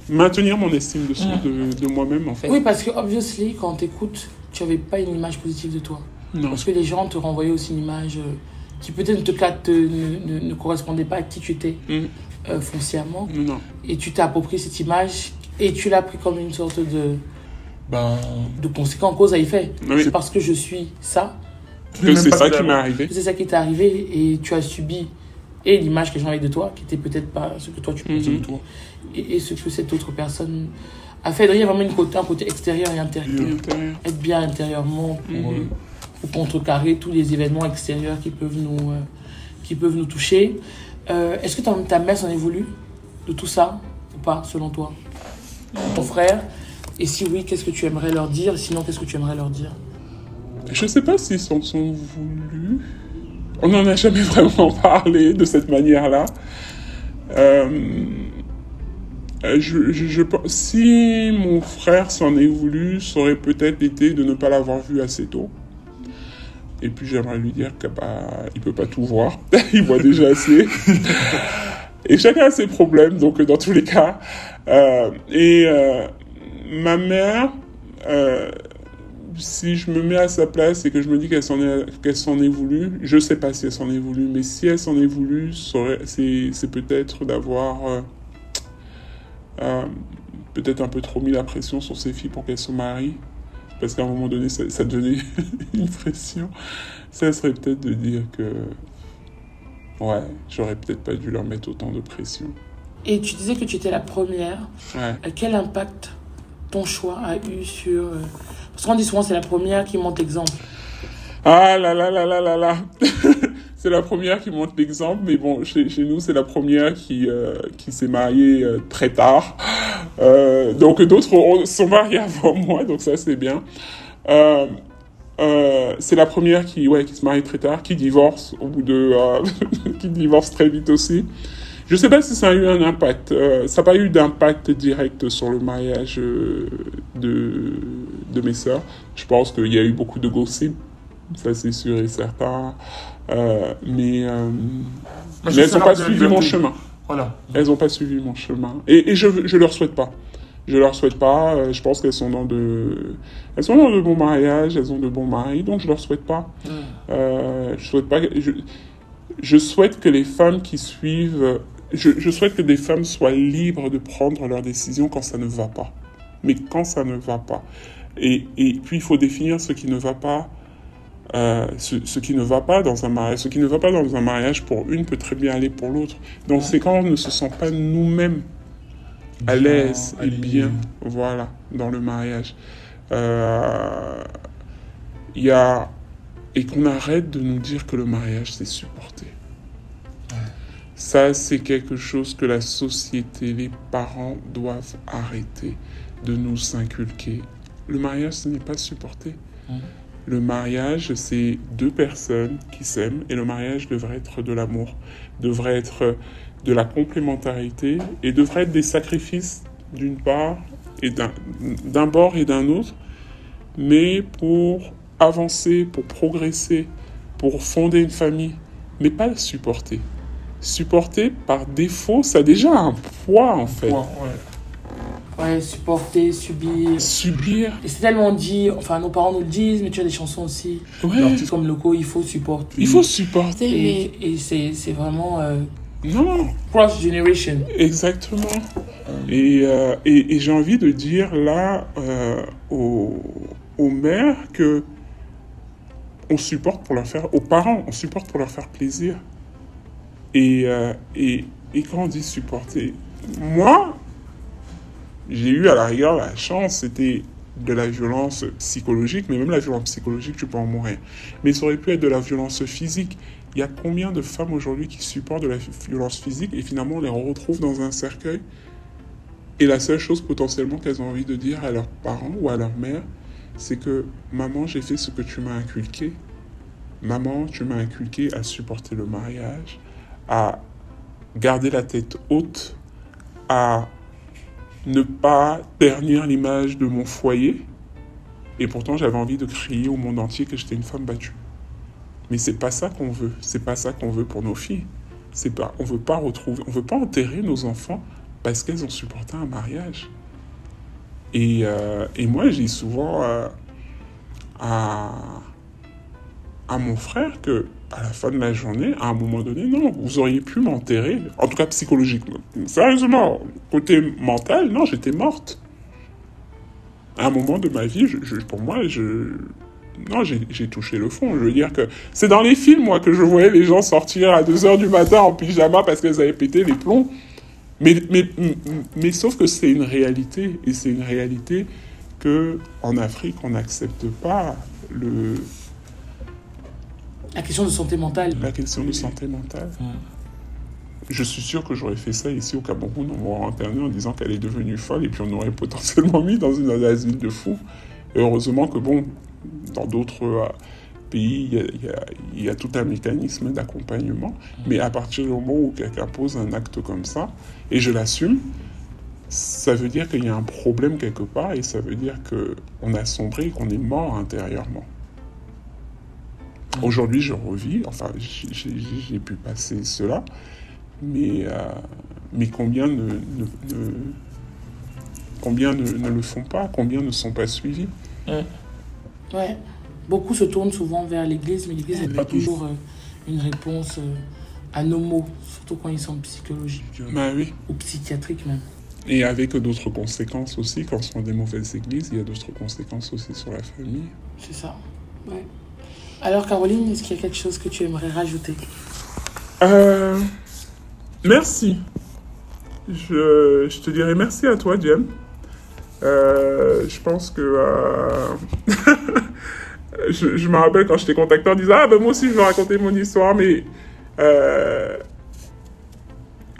maintenir mon estime de, soi- de, de moi-même en fait. Oui, parce que, obviously, quand on t'écoute, tu n'avais pas une image positive de toi. Non. Parce que les gens te renvoyaient aussi une image euh, qui peut-être ne, te, te- ne, ne- ne correspondait pas à qui tu étais Mm. euh, foncièrement. Non. Et tu t'es approprié cette image et tu l'as pris comme une sorte de, Ben, de conséquent en cause à effet. Oui. C'est parce que je suis ça, Que c'est ça qui m'est arrivé. c'est ça qui t'est arrivé et tu as subi et l'image que les gens avaient de toi, qui était peut-être pas ce que toi tu pensais de toi, et, et ce que cette autre personne a fait. Donc, il y a vraiment une côté, un côté extérieur et intérieur. Intérieur. Être bien intérieurement pour, Mhm. Pour contrecarrer tous les événements extérieurs qui peuvent nous, euh, qui peuvent nous toucher. Euh, Est-ce que ta, ta mère s'en est voulu de tout ça ou pas, selon toi? Ton frère? Et si oui, qu'est-ce que tu aimerais leur dire? Sinon, qu'est-ce que tu aimerais leur dire? Je sais pas s'ils s'en sont voulus. On n'en a jamais vraiment parlé de cette manière-là. Euh, je, je, si mon frère s'en est voulu, ça aurait peut-être été de ne pas l'avoir vu assez tôt. Et puis j'aimerais lui dire que bah il peut pas tout voir, il voit déjà assez. et chacun a ses problèmes, donc dans tous les cas. Euh, et euh, ma mère, euh, si je me mets à sa place et que je me dis qu'elle s'en est, qu'elle s'en est voulu, je sais pas si elle s'en est voulu, mais si elle s'en est voulu, ça aurait- c'est, c'est peut-être d'avoir peut-être un peu trop mis la pression sur ses filles pour qu'elles se marient. Parce qu'à un moment donné, ça, ça donnait une pression. Ça serait peut-être de dire que, ouais, j'aurais peut-être pas dû leur mettre autant de pression. Et tu disais que tu étais la première. Ouais. Euh, Quel impact ton choix a eu sur... euh, Parce qu'on dit souvent c'est la première qui monte exemple. Ah là là là là là là. c'est la première qui montre l'exemple, mais bon, chez, nous, c'est la première qui, euh, qui s'est mariée euh, très tard. Euh, donc d'autres ont- sont mariés avant moi, donc ça c'est bien. C'est la première qui, ouais, qui se marie très tard, qui divorce au bout de, qui divorce très vite aussi. Je sais pas si ça a eu un impact. Ça n'a pas eu d'impact direct sur le mariage de, de mes sœurs. Je pense qu'il y a eu beaucoup de gossip, ça c'est sûr et certain. Euh, mais euh, mais elles n'ont pas suivi mon chemin. Voilà. Elles n'ont pas suivi mon chemin. Et, et je je leur souhaite pas. Je leur souhaite pas. euh, Je pense qu'elles sont dans de elles sont dans de bons mariages, elles ont de bons maris, donc je leur souhaite pas. Euh, je souhaite pas. Je, je souhaite que les femmes qui suivent. Je, je souhaite que des femmes soient libres de prendre leurs décisions quand ça ne va pas. Mais quand ça ne va pas. Et, et puis il faut définir ce qui ne va pas. Euh, ce, ce qui ne va pas dans un mariage, ce qui ne va pas dans un mariage pour une peut très bien aller pour l'autre. Donc c'est quand on ne se sent pas nous-mêmes à l'aise et bien, voilà, dans le mariage. Euh, Il y a et qu'on arrête de nous dire que le mariage c'est supporter. Ça, c'est quelque chose que la société, les parents doivent arrêter de nous inculquer. Le mariage, ce n'est pas supporter. Mhm. Le mariage, c'est deux personnes qui s'aiment et le mariage devrait être de l'amour, devrait être de la complémentarité et devrait être des sacrifices d'une part et d'un bord et d'un autre, mais pour avancer, pour progresser, pour fonder une famille, mais pas supporter. Supporter par défaut, ça a déjà un poids en fait. Ouais. Ouais, supporter, subir. Subir, Et c'est tellement dit, enfin nos parents nous le disent, mais tu as des chansons aussi. ouais, L'artiste comme Loco, il faut supporter. il faut supporter, Et, et c'est vraiment euh, non, cross generation. Exactement. Et, euh, et, et j'ai envie de dire là euh, aux, aux mères que on supporte pour leur faire, aux parents, on supporte pour leur faire plaisir. Et, euh, et, et quand on dit supporter, moi, j'ai eu à la rigueur la chance, c'était de la violence psychologique, mais même la violence psychologique, tu peux en mourir. Mais ça aurait pu être de la violence physique. Il y a combien de femmes aujourd'hui qui supportent de la violence physique et finalement on les retrouve dans un cercueil? Et la seule chose potentiellement qu'elles ont envie de dire à leurs parents ou à leur mère, c'est que maman, j'ai fait ce que tu m'as inculqué. Maman, tu m'as inculqué à supporter le mariage, à garder la tête haute, à ne pas ternir l'image de mon foyer. Et pourtant, j'avais envie de crier au monde entier que j'étais une femme battue. Mais c'est pas ça qu'on veut. C'est pas ça qu'on veut pour nos filles. C'est pas, on veut pas retrouver, on veut pas enterrer nos enfants parce qu'elles ont supporté un mariage. Et, euh, et moi, j'ai souvent euh, à, à mon frère que à la fin de la journée, à un moment donné, non, vous auriez pu m'enterrer, en tout cas psychologiquement. Sérieusement, côté mental, non, j'étais morte. À un moment de ma vie, pour moi, non, j'ai j'ai touché le fond. Je veux dire que c'est dans les films, moi, que je voyais les gens sortir à 2h du matin en pyjama parce qu'elles avaient pété les plombs. Mais, mais, mais, mais sauf que c'est une réalité. Et c'est une réalité que en Afrique, on n'accepte pas le, La question de santé mentale. la question de santé mentale. Je suis sûr que j'aurais fait ça ici au Cameroun, on m'aurait interné en disant qu'elle est devenue folle et puis on aurait potentiellement mis dans une asile de fous. Et heureusement que, bon, dans d'autres euh, pays, il y, a, tout un mécanisme d'accompagnement. Mais à partir du moment où quelqu'un pose un acte comme ça, et je l'assume, ça veut dire qu'il y a un problème quelque part et ça veut dire qu'on a sombré et qu'on est mort intérieurement. Aujourd'hui, je revis, enfin, j'ai pu passer cela, mais, euh, mais combien ne, combien ne, le font pas, combien ne sont pas suivis? Ouais. Beaucoup se tournent souvent vers l'Église, mais l'Église n'est pas toujours euh, une réponse euh, à nos mots, surtout quand ils sont psychologiques bah, oui. ou psychiatriques même. Et avec d'autres conséquences aussi, quand ce sont des mauvaises églises, il y a d'autres conséquences aussi sur la famille. C'est ça. Ouais. Alors Caroline, est-ce qu'il y a quelque chose que tu aimerais rajouter? Euh, Merci. Je, te dirais merci à toi, Jem. Euh, je pense que... Euh, je, me rappelle quand je t'ai contacté en disant Ah ben moi aussi je veux raconter mon histoire, mais... Euh,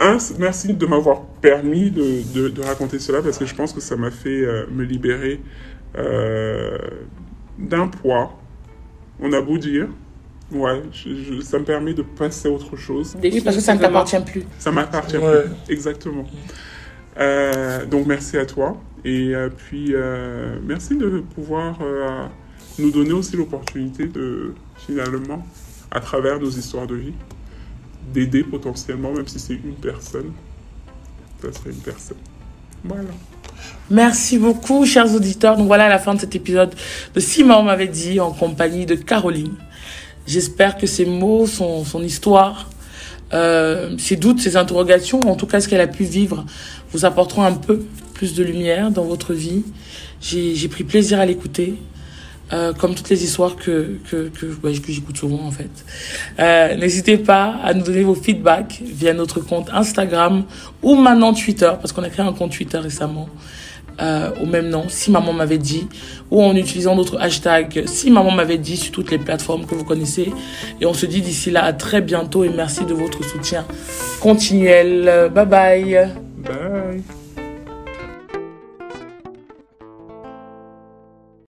un, merci de m'avoir permis de, raconter cela parce que je pense que ça m'a fait me libérer d'un poids on a beau dire. Ouais, ça me permet de passer à autre chose. Oui, parce que ça ne t'appartient plus. Ça m'appartient plus, exactement. Euh, donc merci à toi. Et euh, puis euh, merci de pouvoir nous donner aussi l'opportunité de, finalement, à travers nos histoires de vie, d'aider potentiellement, même si c'est une personne, ça serait une personne. Voilà. Merci beaucoup, chers auditeurs. Donc voilà la fin de cet épisode de Simon m'avait dit en compagnie de Caroline. J'espère que ces mots, son, son histoire, euh, ses doutes, ses interrogations, en tout cas ce qu'elle a pu vivre, vous apporteront un peu plus de lumière dans votre vie. J'ai pris plaisir à l'écouter. Euh, comme toutes les histoires que que que, que j'écoute souvent en fait. Euh, N'hésitez pas à nous donner vos feedbacks via notre compte Instagram ou maintenant Twitter parce qu'on a créé un compte Twitter récemment euh, au même nom, si maman m'avait dit, ou en utilisant notre hashtag si maman m'avait dit sur toutes les plateformes que vous connaissez. Et on se dit d'ici là à très bientôt et merci de votre soutien continuel. Bye bye.